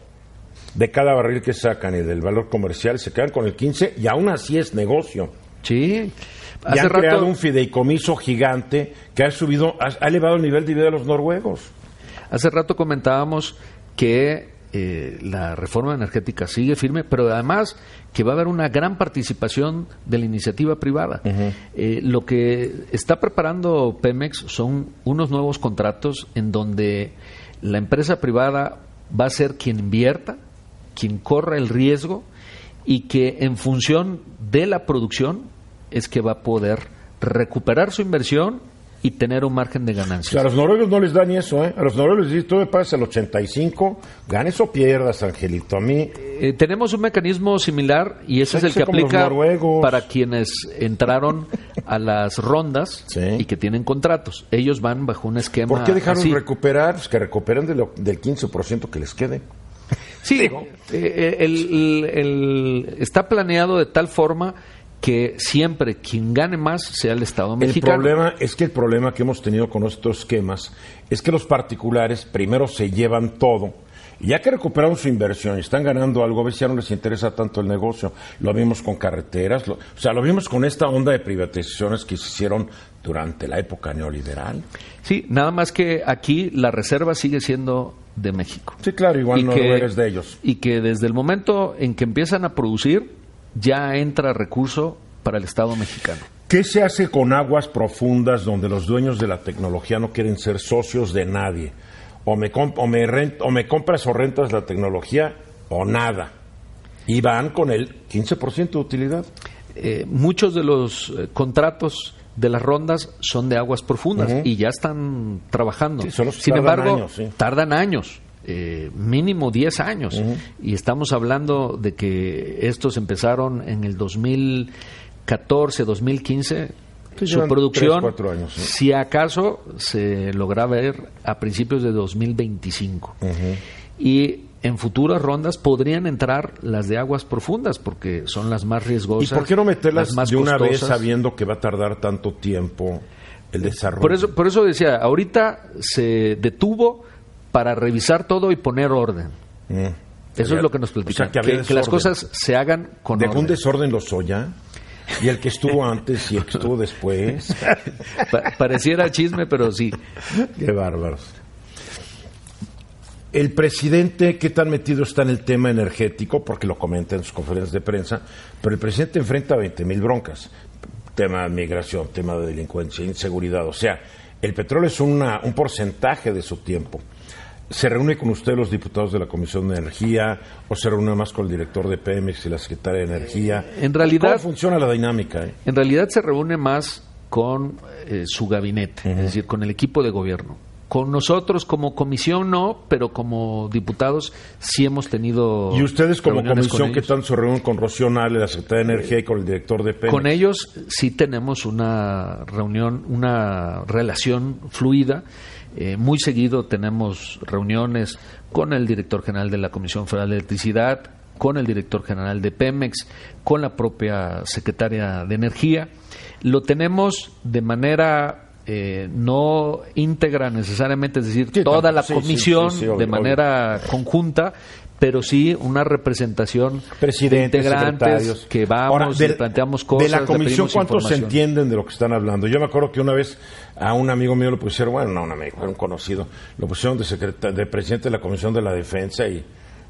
de cada barril que sacan y del valor comercial, se quedan con el 15 y aún así es negocio. Sí. Y Hace han creado rato, un fideicomiso gigante que ha subido, ha, ha elevado el nivel de vida de los noruegos. hace rato comentábamos que eh, la reforma energética sigue firme, pero además que va a haber una gran participación de la iniciativa privada. Eh, lo que está preparando Pemex son unos nuevos contratos en donde la empresa privada va a ser quien invierta, quien corra el riesgo y que en función de la producción es que va a poder recuperar su inversión y tener un margen de O sea, a los noruegos no les da ni eso, ¿eh? A los noruegos les dicen, tú me pagas el 85, ganes o pierdas, Angelito. A mí, Eh, tenemos un mecanismo similar y ese es el que aplica para quienes entraron a las rondas (laughs) Sí. y que tienen contratos. Ellos van bajo un esquema. ¿por qué dejaron así. recuperar? Pues que recuperen de lo- del 15% que les quede. Sí, eh, el- el- el- está planeado de tal forma que siempre quien gane más sea el Estado El mexicano. problema es que el problema que hemos tenido con estos esquemas es que los particulares primero se llevan todo. Ya que recuperaron su inversión y están ganando algo, a veces ya no les interesa tanto el negocio. Lo vimos con carreteras, lo- o sea, lo vimos con esta onda de privatizaciones que se hicieron durante la época neoliberal. Sí, nada más que aquí la reserva sigue siendo de México. Sí, claro, igual Y no que- eres de ellos. Y que desde el momento en que empiezan a producir, ya entra recurso para el Estado mexicano. ¿Qué se hace con aguas profundas donde los dueños de la tecnología no quieren ser socios de nadie? O me, comp- o me, rent- o me compras o rentas la tecnología o nada. Y van con el 15% de utilidad. Eh, muchos de los eh, contratos de las rondas son de aguas profundas y ya están trabajando. Sí, Sin tardan embargo, años, sí. tardan años. Eh, mínimo 10 años y estamos hablando de que estos empezaron en el 2014 2015 Sí, su producción tres, cuatro años, sí. si acaso se logra ver a principios de 2025 y en futuras rondas podrían entrar las de aguas profundas porque son las más ¿Y riesgosas. por qué no meterlas las más de una vez sabiendo que va a tardar tanto tiempo el desarrollo? Por eso, por eso decía, ahorita se detuvo para revisar todo y poner orden. Mm. Eso es lo que nos O platican. sea, que las cosas se hagan con un orden. desorden los Oya y el que estuvo (laughs) antes y el que estuvo después. Pa- pareciera chisme, pero sí. Qué bárbaros. El presidente, ¿qué tan metido está en el tema energético? Porque lo comenta en sus conferencias de prensa, pero el presidente enfrenta 20 mil broncas. Tema de migración, tema de delincuencia, inseguridad. O sea, el petróleo es una- un porcentaje de su tiempo. ¿Se reúne con usted los diputados de la Comisión de Energía o se reúne más con el director de Pemex y la secretaria de Energía? En realidad- ¿Cómo funciona la dinámica? eh? En realidad se reúne más con eh, su gabinete, es decir, con el equipo de gobierno. Con nosotros como comisión no, pero como diputados sí hemos tenido. ¿Y ustedes como comisión qué tal se reúnen con Rocío Nale, la secretaria de Energía y con el director de Pemex? Con ellos sí tenemos una reunión, una relación fluida. Eh, muy seguido tenemos reuniones con el director general de la Comisión Federal de Electricidad, con el director general de Pemex, con la propia secretaria de Energía. Lo tenemos de manera eh, no íntegra necesariamente, es decir, Sí, toda la sí, comisión sí, sí, obvio, de obvio. manera conjunta, pero sí una representación de integrantes secretarios. que vamos Ahora, y de- planteamos cosas. De la comisión, ¿cuántos se entienden de lo que están hablando? Yo me acuerdo que una vez a un amigo mío lo pusieron, bueno, no un amigo, era un conocido, lo pusieron de, secreta- de presidente de la Comisión de la Defensa y,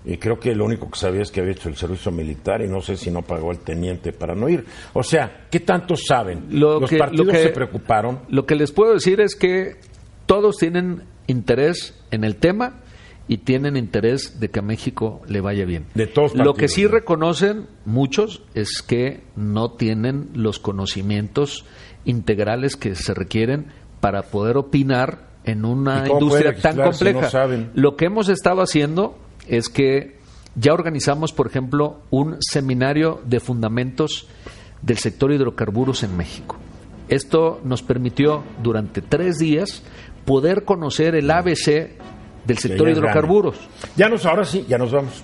y creo que lo único que sabía es que había hecho el servicio militar y no sé si no pagó el teniente para no ir. O sea, ¿qué tanto saben? Lo Los que- partidos lo que- se preocuparon. Lo que les puedo decir es que todos tienen interés en el tema y tienen interés de que a México le vaya bien. De todos Lo que sí ¿no? reconocen muchos es que no tienen los conocimientos integrales que se requieren para poder opinar en una ¿Y cómo industria tan legislar si no compleja. saben? Lo que hemos estado haciendo es que ya organizamos, por ejemplo, un seminario de fundamentos del sector hidrocarburos en México. Esto nos permitió durante tres días poder conocer el ABC del sector ya hidrocarburos. Ya nos, ahora sí, ya nos vamos.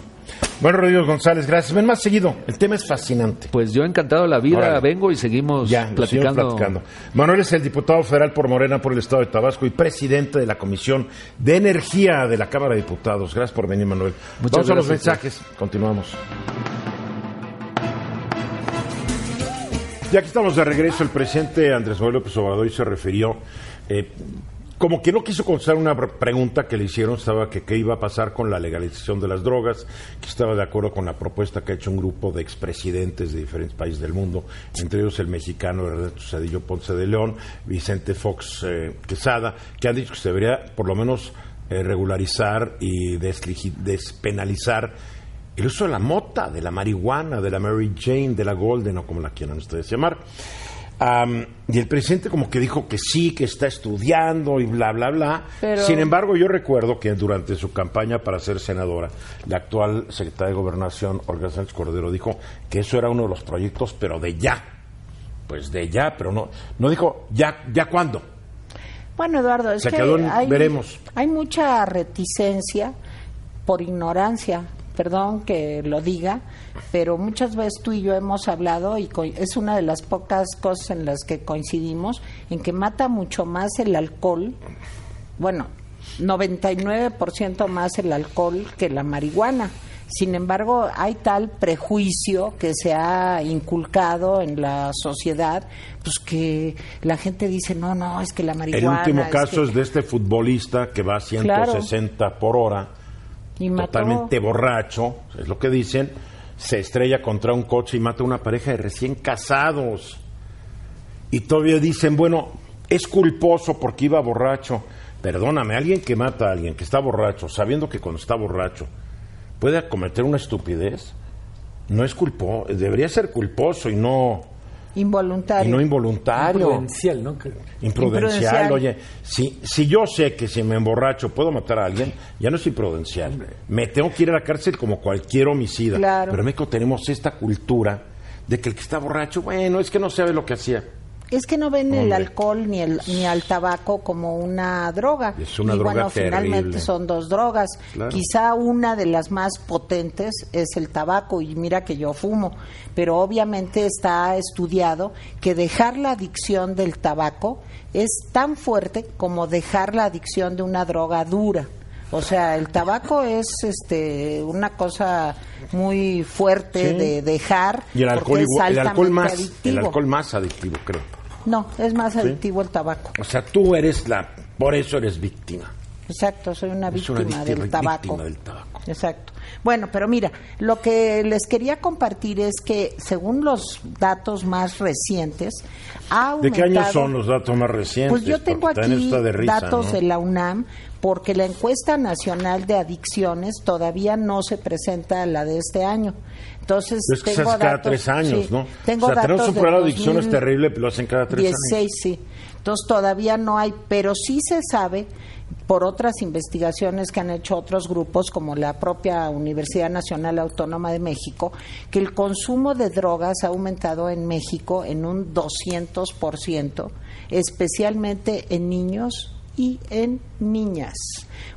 Bueno, Rodrigo González, gracias. Ven más seguido. El tema es fascinante. Pues yo encantado de la vida Órale. vengo y seguimos Ya, platicando. platicando. Manuel es el diputado federal por Morena por el Estado de Tabasco y presidente de la Comisión de Energía de la Cámara de Diputados. Gracias por venir, Manuel. Muchas Vamos a los gracias. mensajes. Continuamos. Ya que estamos de regreso, el presidente Andrés Manuel López Obrador se refirió, eh, como que no quiso contestar una pre- pregunta que le hicieron, estaba que qué iba a pasar con la legalización de las drogas, que estaba de acuerdo con la propuesta que ha hecho un grupo de expresidentes de diferentes países del mundo, entre ellos el mexicano Ernesto Cedillo Ponce de León, Vicente Fox eh, Quesada, que han dicho que se debería por lo menos eh, regularizar y despenalizar el uso de la mota, de la marihuana, de la Mary Jane, de la Golden, o como la quieran ustedes llamar. Am, y el presidente como que dijo que sí, que está estudiando y bla, bla, bla. Pero- Sin embargo, yo recuerdo que durante su campaña para ser senadora, la actual secretaria de Gobernación, Olga Sánchez Cordero, dijo que eso era uno de los proyectos, pero de ya. Pues de ya, pero no, no dijo ya, ya cuándo. Bueno, Eduardo, es Se que quedó en hay, veremos. hay mucha reticencia por ignorancia, perdón que lo diga, pero muchas veces tú y yo hemos hablado y es una de las pocas cosas en las que coincidimos, en que mata mucho más el alcohol, bueno, 99% más el alcohol que la marihuana. Sin embargo, hay tal prejuicio que se ha inculcado en la sociedad, pues que la gente dice, no, no, es que la El marihuana... último es caso que-". es de este futbolista que va a 160 por hora, Totalmente borracho, es lo que dicen, se estrella contra un coche y mata a una pareja de recién casados. Y todavía dicen, bueno, es culposo porque iba borracho. Perdóname, alguien que mata a alguien que está borracho, sabiendo que cuando está borracho puede cometer una estupidez, no es culposo, debería ser culposo y no, y Involuntario. no involuntario. Prudencial, ¿no? Imprudencial, Imprudencial. oye, si, si yo sé que si me emborracho puedo matar a alguien, ya no es imprudencial. Me tengo que ir a la cárcel como cualquier homicida. Claro. Pero en México tenemos esta cultura de que el que está borracho, bueno, es que no sabe lo que hacía. Es que no ven el alcohol ni el ni al tabaco como una droga. Es una y droga bueno, finalmente son dos drogas. Claro. Quizá una de las más potentes es el tabaco y mira que yo fumo, pero obviamente está estudiado que dejar la adicción del tabaco es tan fuerte como dejar la adicción de una droga dura. O sea, el tabaco es este una cosa muy fuerte Sí. de dejar Y el alcohol, porque es igual- el alcohol más, adictivo. el alcohol más adictivo, creo. No, es más adictivo el tabaco. O sea, tú eres la, por eso eres víctima. Exacto, soy una víctima, una víctima- del tabaco. víctima del tabaco. Exacto. Bueno, pero mira, lo que les quería compartir es que según los datos más recientes, ha ¿De qué años aumentado- son los datos más recientes? Pues yo tengo Porque aquí risa, datos ¿no? de la UNAM porque la encuesta nacional de adicciones todavía no se presenta la de este año. Entonces, es que se tengo hace cada datos- tres años, sí, ¿no? Tengo o sea, tenemos datos un del programa de adicciones 2000, terrible, pero lo hacen cada tres 16, años. sí. Entonces todavía no hay, pero sí se sabe por otras investigaciones que han hecho otros grupos, como la propia Universidad Nacional Autónoma de México, que el consumo de drogas ha aumentado en México en un 200%, especialmente en niños y en niñas.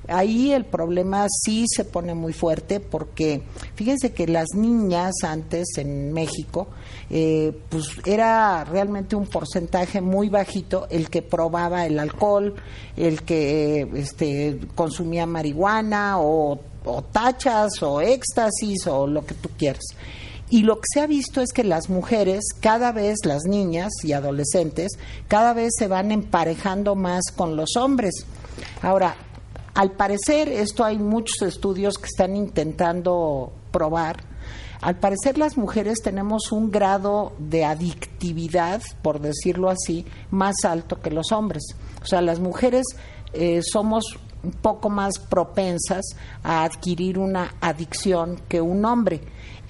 Ahí el problema sí se pone muy fuerte porque fíjense que las niñas antes en México eh, pues era realmente un porcentaje muy bajito el que probaba el alcohol, el que este, consumía marihuana o, o tachas o éxtasis o lo que tú quieras. Y lo que se ha visto es que las mujeres, cada vez las niñas y adolescentes, cada vez se van emparejando más con los hombres. Ahora, al parecer, esto hay muchos estudios que están intentando probar. Al parecer las mujeres tenemos un grado de adictividad, por decirlo así, más alto que los hombres. O sea, las mujeres eh, somos un poco más propensas a adquirir una adicción que un hombre.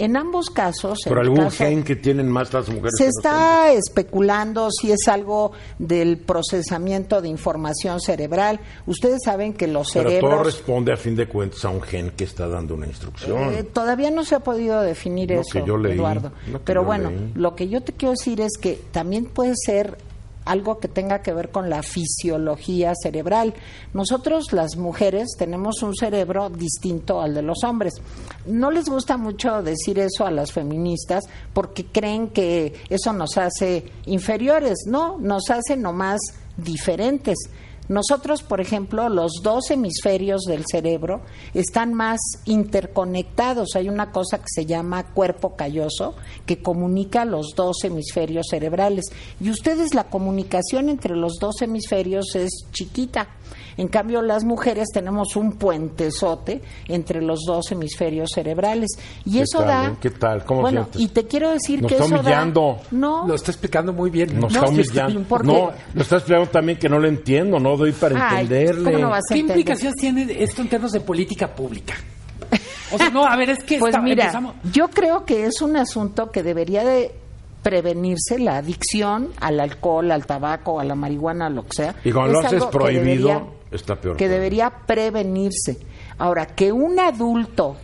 En ambos casos, Por algún caso- gen que tienen más las mujeres. se hombres. está especulando si es algo del procesamiento de información cerebral. Ustedes saben que los Pero todo cerebros responde a fin de cuentas a un gen que está dando una instrucción. eh, todavía no se ha podido definir Lo eso, que yo leí, Eduardo. Pero bueno, leí. lo que yo te quiero decir es que también puede ser algo que tenga que ver con la fisiología cerebral. Nosotros las mujeres tenemos un cerebro distinto al de los hombres. No les gusta mucho decir eso a las feministas porque creen que eso nos hace inferiores. No, nos hace nomás diferentes. Nosotros, por ejemplo, los dos hemisferios del cerebro están más interconectados. Hay una cosa que se llama cuerpo calloso que comunica los dos hemisferios cerebrales. Y ustedes la comunicación entre los dos hemisferios es chiquita. En cambio, las mujeres tenemos un puentezote entre los dos hemisferios cerebrales. Y ¿Qué eso tal, da... eh? ¿Qué tal? ¿Cómo bueno, sientes? y te quiero decir Nos que está eso da- humillando. No, Lo está explicando muy bien. Nos No, está humillando. ¿por qué? No, lo está explicando también que no lo entiendo, no doy para Ay, entenderle. ¿cómo no vas a ¿Qué entender? implicaciones tiene esto en términos de política pública? O sea, no, a ver, es que Pues está- mira, empezamos- yo creo que es un asunto que debería de prevenirse la adicción al alcohol, al tabaco, a la marihuana, a lo que sea. Y cuando lo Es haces algo que prohibido, debería- está peor. Que debería prevenirse. Ahora, que un adulto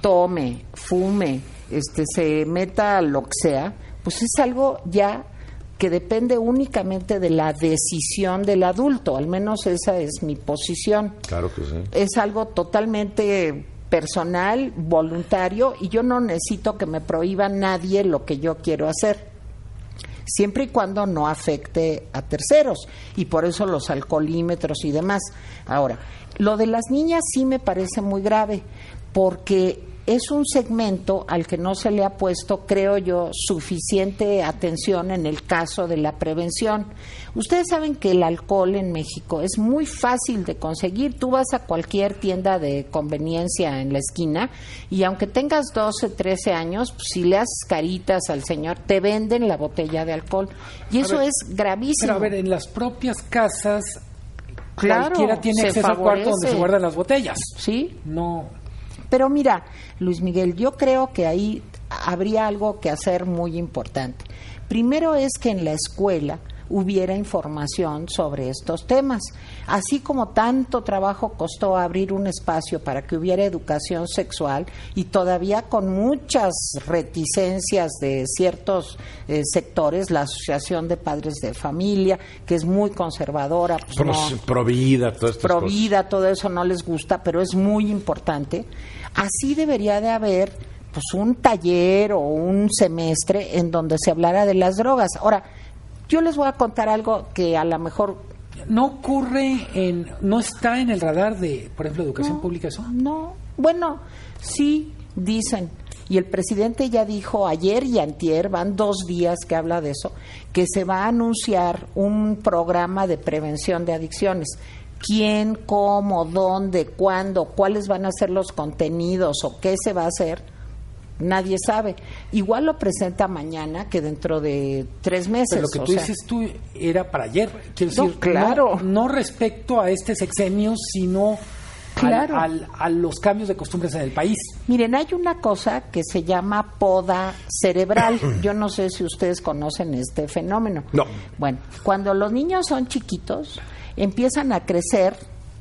tome, fume, este, se meta lo que sea, pues es algo ya que depende únicamente de la decisión del adulto, al menos esa es mi posición Claro que sí. es algo totalmente personal, voluntario, y yo no necesito que me prohíba nadie lo que yo quiero hacer, siempre y cuando no afecte a terceros, y por eso los alcoholímetros y demás. Ahora, lo de las niñas sí me parece muy grave, porque es un segmento al que no se le ha puesto, creo yo, suficiente atención en el caso de la prevención. Ustedes saben que el alcohol en México es muy fácil de conseguir. Tú vas a cualquier tienda de conveniencia en la esquina y aunque tengas 12, 13 años, pues, si le haces caritas al señor, te venden la botella de alcohol. Y eso ver, es gravísimo. Pero a ver, en las propias casas Claro, cualquiera tiene acceso al cuarto donde favorece. se guardan las botellas. ¿Sí? No. Pero mira, Luis Miguel, yo creo que ahí habría algo que hacer muy importante. Primero es que en la escuela hubiera información sobre estos temas. Así como tanto trabajo costó abrir un espacio para que hubiera educación sexual y todavía con muchas reticencias de ciertos eh, sectores, la Asociación de Padres de Familia, que es muy conservadora, pues Pro- no- Provida, Provida, todo eso no les gusta, pero es muy importante. Así debería de haber pues un taller o un semestre en donde se hablara de las drogas. Ahora, yo les voy a contar algo que a lo mejor No ocurre en, no está en el radar de, por ejemplo, educación pública eso. no, bueno, sí dicen y el presidente ya dijo ayer y antier, van dos días que habla de eso, que se va a anunciar un programa de prevención de adicciones. ¿Quién, cómo, dónde, cuándo, cuáles van a ser los contenidos o qué se va a hacer? Nadie sabe. Igual lo presenta mañana que dentro de tres meses. Pero lo que tú sea, dices tú era para ayer. Quiero No, decir, claro. no, no respecto a este sexenio, sino al- a los cambios de costumbres en el país. Miren, hay una cosa que se llama poda cerebral. (coughs) Yo no sé si ustedes conocen este fenómeno. No. Bueno, cuando los niños son chiquitos, empiezan a crecer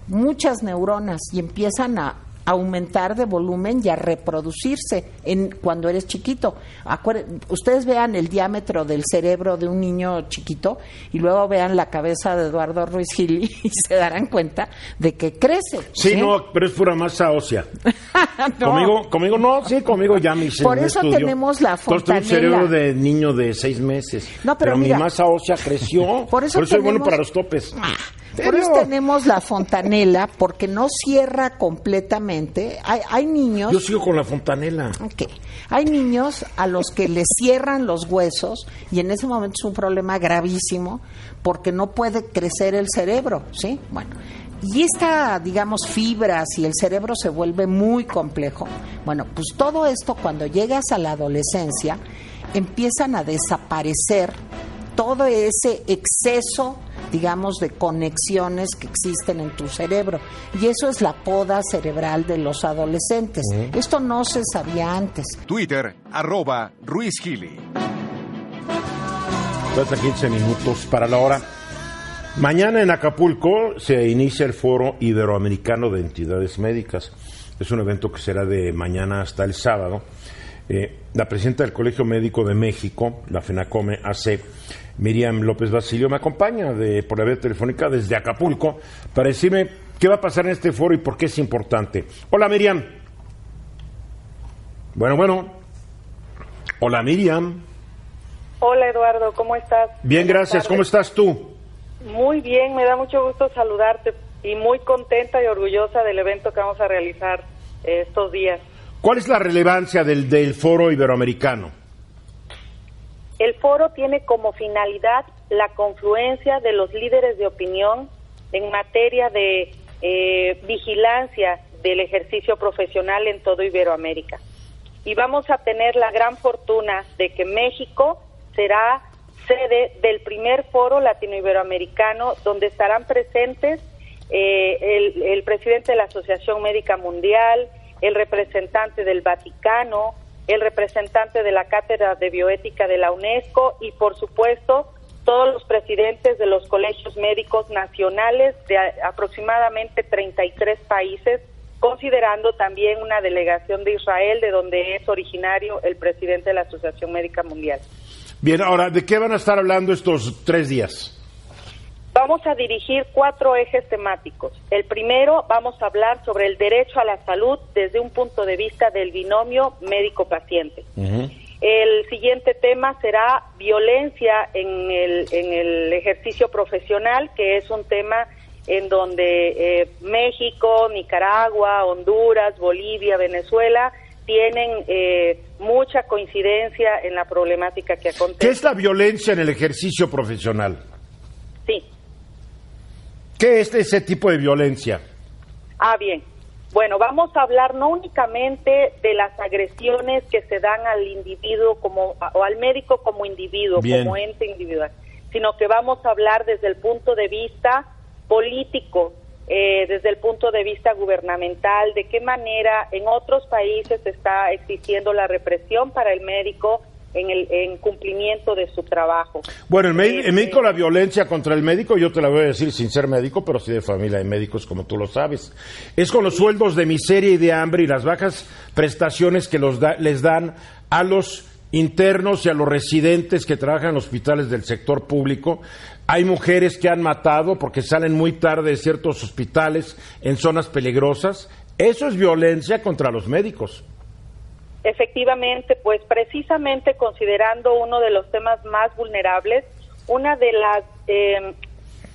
muchas neuronas y empiezan a aumentar de volumen y a reproducirse en cuando eres chiquito. Acuer- ustedes vean el diámetro del cerebro de un niño chiquito y luego vean la cabeza de Eduardo Ruiz Gili y (laughs) se darán cuenta de que crece. Sí, no, pero es pura masa ósea. (laughs) No. Conmigo, conmigo no, sí, conmigo ya me hice Por eso estudio. tenemos la Entonces, tengo un fontanela. cerebro de niño de seis meses. No, pero mira. mi masa ósea creció. (laughs) Por eso soy bueno tenemos- para los topes. Por eso tenemos la fontanela, porque no cierra completamente. Hay, hay niños. Yo sigo con la fontanela. Ok. Hay niños a los que les cierran los huesos y en ese momento es un problema gravísimo porque no puede crecer el cerebro, ¿sí? Bueno, y esta, digamos, fibras y el cerebro se vuelve muy complejo. Bueno, pues todo esto cuando llegas a la adolescencia empiezan a desaparecer todo ese exceso digamos, de conexiones que existen en tu cerebro. Y eso es la poda cerebral de los adolescentes. Esto no se sabía antes. Twitter, arroba Ruiz Gili. Falta 15 minutos para la hora. Mañana en Acapulco se inicia el Foro Iberoamericano de Entidades Médicas. Es un evento que será de mañana hasta el sábado. Eh, la presidenta del Colegio Médico de México, la FENACOME AC, Miriam López Basilio, me acompaña de, por la vía telefónica desde Acapulco para decirme qué va a pasar en este foro y por qué es importante. Hola Miriam. Bueno, bueno. Hola Miriam. Hola Eduardo, ¿cómo estás? Bien, Buenas gracias. ¿Cómo estás tú? Muy bien, me da mucho gusto saludarte y muy contenta y orgullosa del evento que vamos a realizar eh, estos días. ¿Cuál es la relevancia del, del foro iberoamericano? El foro tiene como finalidad la confluencia de los líderes de opinión en materia de eh, vigilancia del ejercicio profesional en todo Iberoamérica. Y vamos a tener la gran fortuna de que México será sede del primer foro latino-iberoamericano donde estarán presentes eh, el, el presidente de la Asociación Médica Mundial, el representante del Vaticano, el representante de la Cátedra de Bioética de la UNESCO y, por supuesto, todos los presidentes de los colegios médicos nacionales de aproximadamente 33 países, considerando también una delegación de Israel, de donde es originario el presidente de la Asociación Médica Mundial. Bien, ahora, ¿de qué van a estar hablando estos tres días? Vamos a dirigir cuatro ejes temáticos. El primero, vamos a hablar sobre el derecho a la salud desde un punto de vista del binomio médico-paciente. El siguiente tema será violencia en el, en el ejercicio profesional, que es un tema en donde eh, México, Nicaragua, Honduras, Bolivia, Venezuela tienen eh, mucha coincidencia en la problemática que acontece. ¿Qué es la violencia en el ejercicio profesional? Sí. ¿Qué es ese tipo de violencia? Ah, bien. Bueno, vamos a hablar no únicamente de las agresiones que se dan al individuo como o al médico como individuo, Bien. como ente individual, sino que vamos a hablar desde el punto de vista político, eh, desde el punto de vista gubernamental, de qué manera en otros países está existiendo la represión para el médico en el en cumplimiento de su trabajo. Bueno, en, Este, México la violencia contra el médico, yo te la voy a decir sin ser médico, pero sí de familia de médicos, como tú lo sabes, es con los sueldos de miseria y de hambre y las bajas prestaciones que los da- les dan a los internos y a los residentes que trabajan en hospitales del sector público. Hay mujeres que han matado porque salen muy tarde de ciertos hospitales en zonas peligrosas. Eso es violencia contra los médicos. Efectivamente, pues precisamente considerando uno de los temas más vulnerables, una de las eh,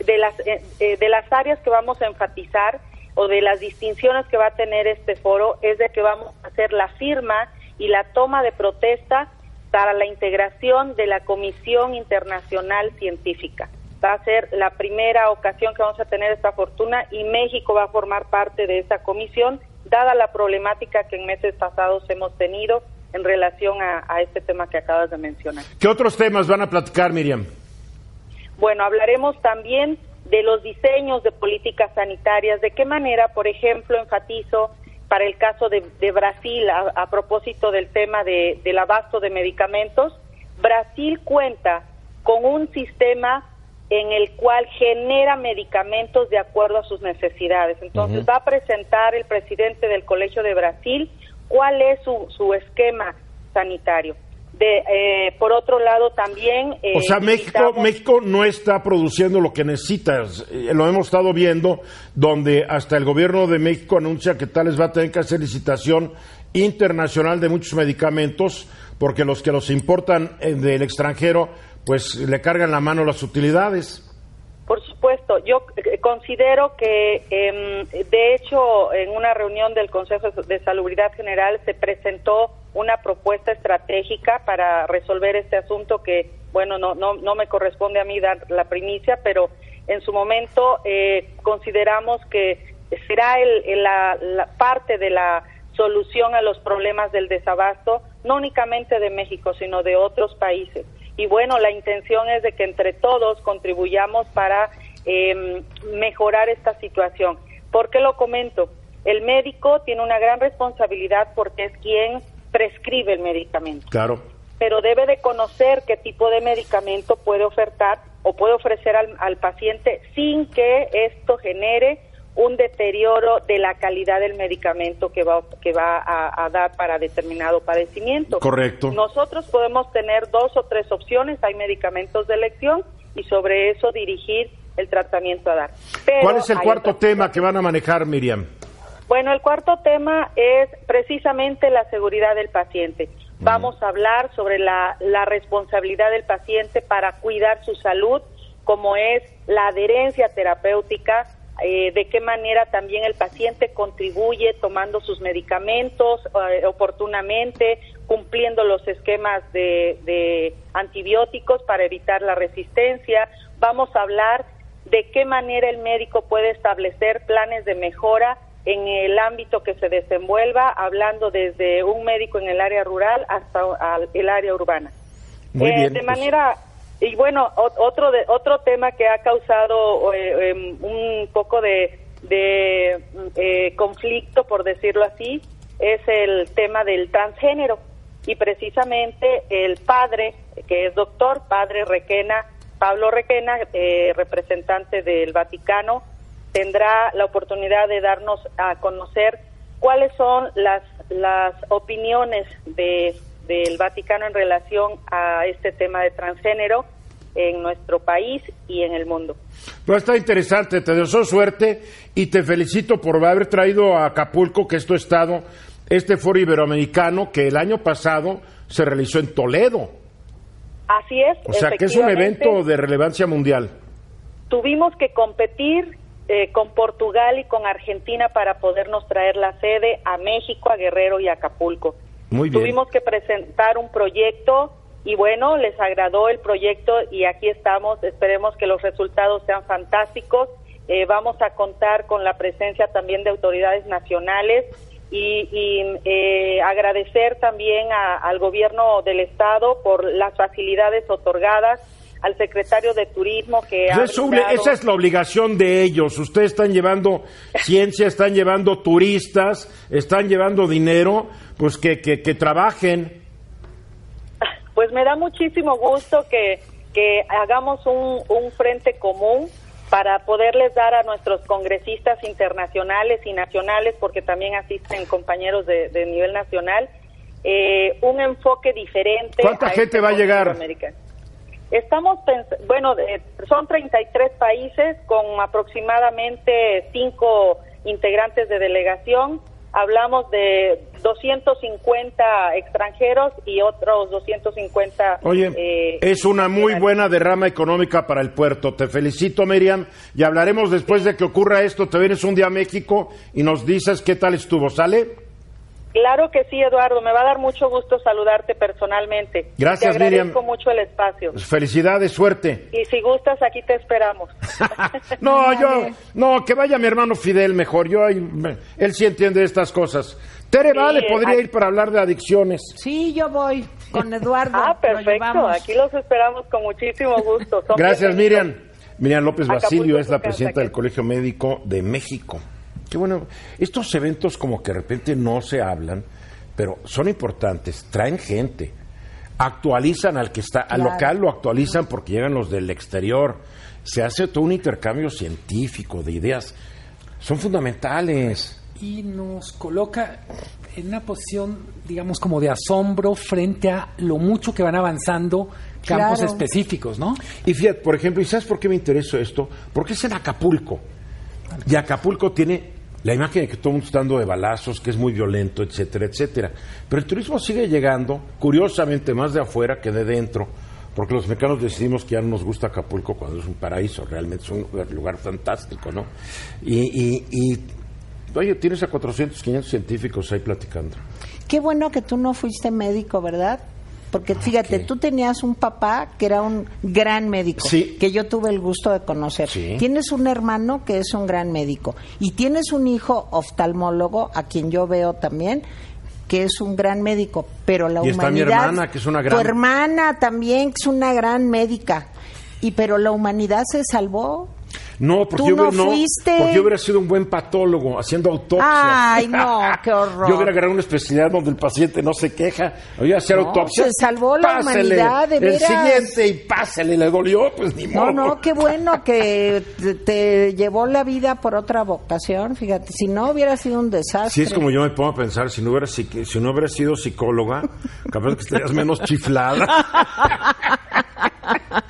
de las eh, eh, de las áreas que vamos a enfatizar o de las distinciones que va a tener este foro es de que vamos a hacer la firma y la toma de protesta para la integración de la Comisión Internacional Científica. Va a ser la primera ocasión que vamos a tener esta fortuna y México va a formar parte de esa comisión, dada la problemática que en meses pasados hemos tenido en relación a, a este tema que acabas de mencionar. ¿Qué otros temas van a platicar, Miriam? Bueno, hablaremos también de los diseños de políticas sanitarias, de qué manera, por ejemplo, enfatizo para el caso de, de Brasil, a, a propósito del tema de- del abasto de medicamentos, Brasil cuenta con un sistema en el cual genera medicamentos de acuerdo a sus necesidades. Entonces va a presentar el presidente del Colegio de Brasil cuál es su, su esquema sanitario. De, eh, por otro lado, también... eh, O sea, México, México no está produciendo lo que necesita. Eh, Lo hemos estado viendo, donde hasta el gobierno de México anuncia que tal vez va a tener que hacer licitación internacional de muchos medicamentos, porque los que los importan eh, del extranjero, pues le cargan la mano las utilidades. Por supuesto, yo eh, considero que, em, de hecho, en una reunión del Consejo de Salubridad General se presentó una propuesta estratégica para resolver este asunto que, bueno, no, no, no me corresponde a mí dar la primicia, pero en su momento eh, consideramos que será el- la, la parte de la solución a los problemas del desabasto, no únicamente de México, sino de otros países. Y bueno, la intención es de que entre todos contribuyamos para eh, mejorar esta situación. ¿Por qué lo comento? El médico tiene una gran responsabilidad porque es quien prescribe el medicamento Claro. pero debe de conocer qué tipo de medicamento puede ofertar o puede ofrecer al, al paciente sin que esto genere un deterioro de la calidad del medicamento que va, que va a, a dar para determinado padecimiento. Correcto. Nosotros podemos tener dos o tres opciones, hay medicamentos de elección y sobre eso dirigir el tratamiento a dar. Pero ¿Cuál es el cuarto tema que van a manejar, Miriam? bueno, el cuarto tema es precisamente la seguridad del paciente. Vamos a hablar sobre la, la responsabilidad del paciente para cuidar su salud, como es la adherencia terapéutica, eh, de qué manera también el paciente contribuye tomando sus medicamentos eh, oportunamente, cumpliendo los esquemas de, de antibióticos para evitar la resistencia. Vamos a hablar de qué manera el médico puede establecer planes de mejora en el ámbito que se desenvuelva, hablando desde un médico en el área rural hasta al- el área urbana. Muy Eh, bien, de pues. manera y bueno otro de, otro tema que ha causado eh, em, un poco de, de, mm, eh, conflicto por decirlo así es el tema del transgénero. Y precisamente el padre que es doctor padre Requena Pablo Requena eh, representante del Vaticano tendrá la oportunidad de darnos a conocer cuáles son las las opiniones de del Vaticano en relación a este tema de transgénero en nuestro país y en el mundo. Pero está interesante, te deseo suerte y te felicito por haber traído a Acapulco, que es tu estado, este foro iberoamericano que el año pasado se realizó en Toledo. Así es. O sea, que es un evento de relevancia mundial. Tuvimos que competir eh, con Portugal y con Argentina para podernos traer la sede a México, a Guerrero y a Acapulco. Tuvimos que presentar un proyecto y bueno, les agradó el proyecto y aquí estamos. Esperemos que los resultados sean fantásticos. Eh, vamos a contar con la presencia también de autoridades nacionales y, y, eh, agradecer también al gobierno del estado por las facilidades otorgadas al secretario de turismo que ha esa es la obligación de ellos. Ustedes están llevando ciencia, están llevando turistas, están llevando dinero, pues que, que, que trabajen. Pues me da muchísimo gusto que, que hagamos un, un frente común para poderles dar a nuestros congresistas internacionales y nacionales, porque también asisten compañeros de, de nivel nacional, eh, un enfoque diferente. ¿Cuánta gente este va a llegar? americano. Estamos, bueno, son 33 países con aproximadamente 5 integrantes de delegación. Hablamos de 250 extranjeros y otros 250. Oye, eh, es una muy buena derrama económica para el puerto. Te felicito, Miriam, y hablaremos después de que ocurra esto. Te vienes un día a México y nos dices qué tal estuvo, ¿sale? Claro que sí, Eduardo. Me va a dar mucho gusto saludarte personalmente. Gracias, te agradezco Miriam. mucho el espacio. Felicidades, suerte. Y si gustas, aquí te esperamos. (laughs) no, (laughs) yo, no, que vaya mi hermano Fidel mejor. Yo, ahí, me- él sí entiende estas cosas. Tere Sí, Vale podría ir para hablar de adicciones. Sí, yo voy con Eduardo. (laughs) ah, perfecto. Aquí los esperamos con muchísimo gusto. Son Gracias, bienvenidos. Miriam. Miriam López Basilio es es la presidenta del Colegio Médico de México. Qué bueno. Estos eventos como que de repente no se hablan, pero son importantes, traen gente, actualizan al que está, al Claro. local lo actualizan porque llegan los del exterior. Se hace todo un intercambio científico de ideas. Son fundamentales. y nos coloca en una posición, digamos, como de asombro frente a lo mucho que van avanzando campos Claro. específicos, ¿no? Y fíjate, por ejemplo, ¿y sabes por qué me interesa esto? Porque es en Acapulco. Y Acapulco tiene la imagen de que todo el mundo está dando de balazos, que es muy violento, etcétera, etcétera. Pero el turismo sigue llegando, curiosamente, más de afuera que de dentro. Porque los mexicanos decidimos que ya no nos gusta Acapulco cuando es un paraíso, realmente es un lugar, fantástico, ¿no? Y, y, y, oye, tienes a 400, 500 científicos ahí platicando. Qué bueno que tú no fuiste médico, ¿verdad? Porque fíjate, tú tenías un papá que era un gran médico, Sí. que yo tuve el gusto de conocer. Sí. Tienes un hermano que es un gran médico y tienes un hijo oftalmólogo a quien yo veo también que es un gran médico, pero la Y está mi humanidad hermana, que es una gran- Tu hermana también que es una gran médica. Y pero la humanidad se salvó. No, porque, Tú yo, no hubiera- no, fuiste. porque yo hubiera sido un buen patólogo haciendo autopsias. Ay, no, qué horror. Yo hubiera agarrado una especialidad donde el paciente no se queja. Oye, hacer No, autopsia. se salvó la humanidad, de El veras. siguiente y pásale, le dolió, pues ni No, modo. no, qué bueno que te, te llevó la vida por otra vocación, fíjate, si no hubiera sido un desastre. Si es como yo me pongo a pensar, si no hubiera, psiqui- si no hubiera sido psicóloga, capaz que estarías menos chiflada. (laughs)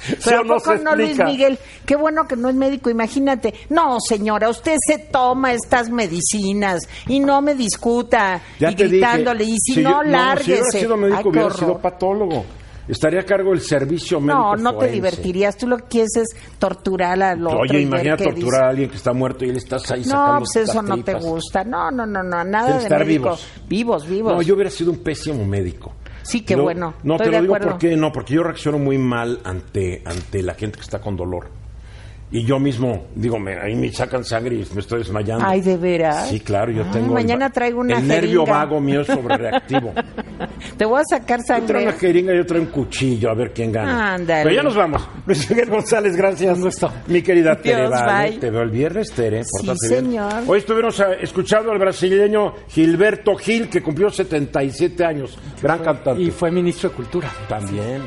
¿Sí Pero ¿a no poco no, Luis? Miguel? Qué bueno que no es médico, imagínate. No, señora, usted se toma estas medicinas y no me discuta Ya y te dije, gritándole. y si, si no, yo- Si lárguese. hubiera sido médico, Ay, hubiera sido patólogo. Estaría a cargo del servicio médico No, no te forense. divertirías. Tú lo que quieres es torturar al otro. Oye, imagina torturar a dice. alguien que está muerto y él estás ahí No, sacando pues eso no te gusta. No, no, no, no, nada de estar médico. vivos. Vivos, vivos. No, yo hubiera sido un pésimo médico. Sí, qué Yo- bueno. No, Estoy te lo digo acuerdo. porque no, porque yo reacciono muy mal ante ante la gente que está con dolor. Y yo mismo, digo, me, ahí me sacan sangre y me estoy desmayando. Ay, ¿de veras? Sí, claro, yo Ay, tengo... el mañana va- traigo una El nervio vago mío es sobrereactivo. (laughs) Te voy a sacar Yo traigo sangre. una jeringa y yo traigo un cuchillo, a ver quién gana. Ándale. Pero ya nos vamos. Luis Miguel González, gracias. Gusto. Mi querida Tere, Dios, vale. bye. Te veo el viernes, Tere. Sí, bien. señor. Hoy estuvimos ah, escuchando al brasileño Gilberto Gil, que cumplió 77 años. Gran cantante. Y fue ministro de Cultura. También.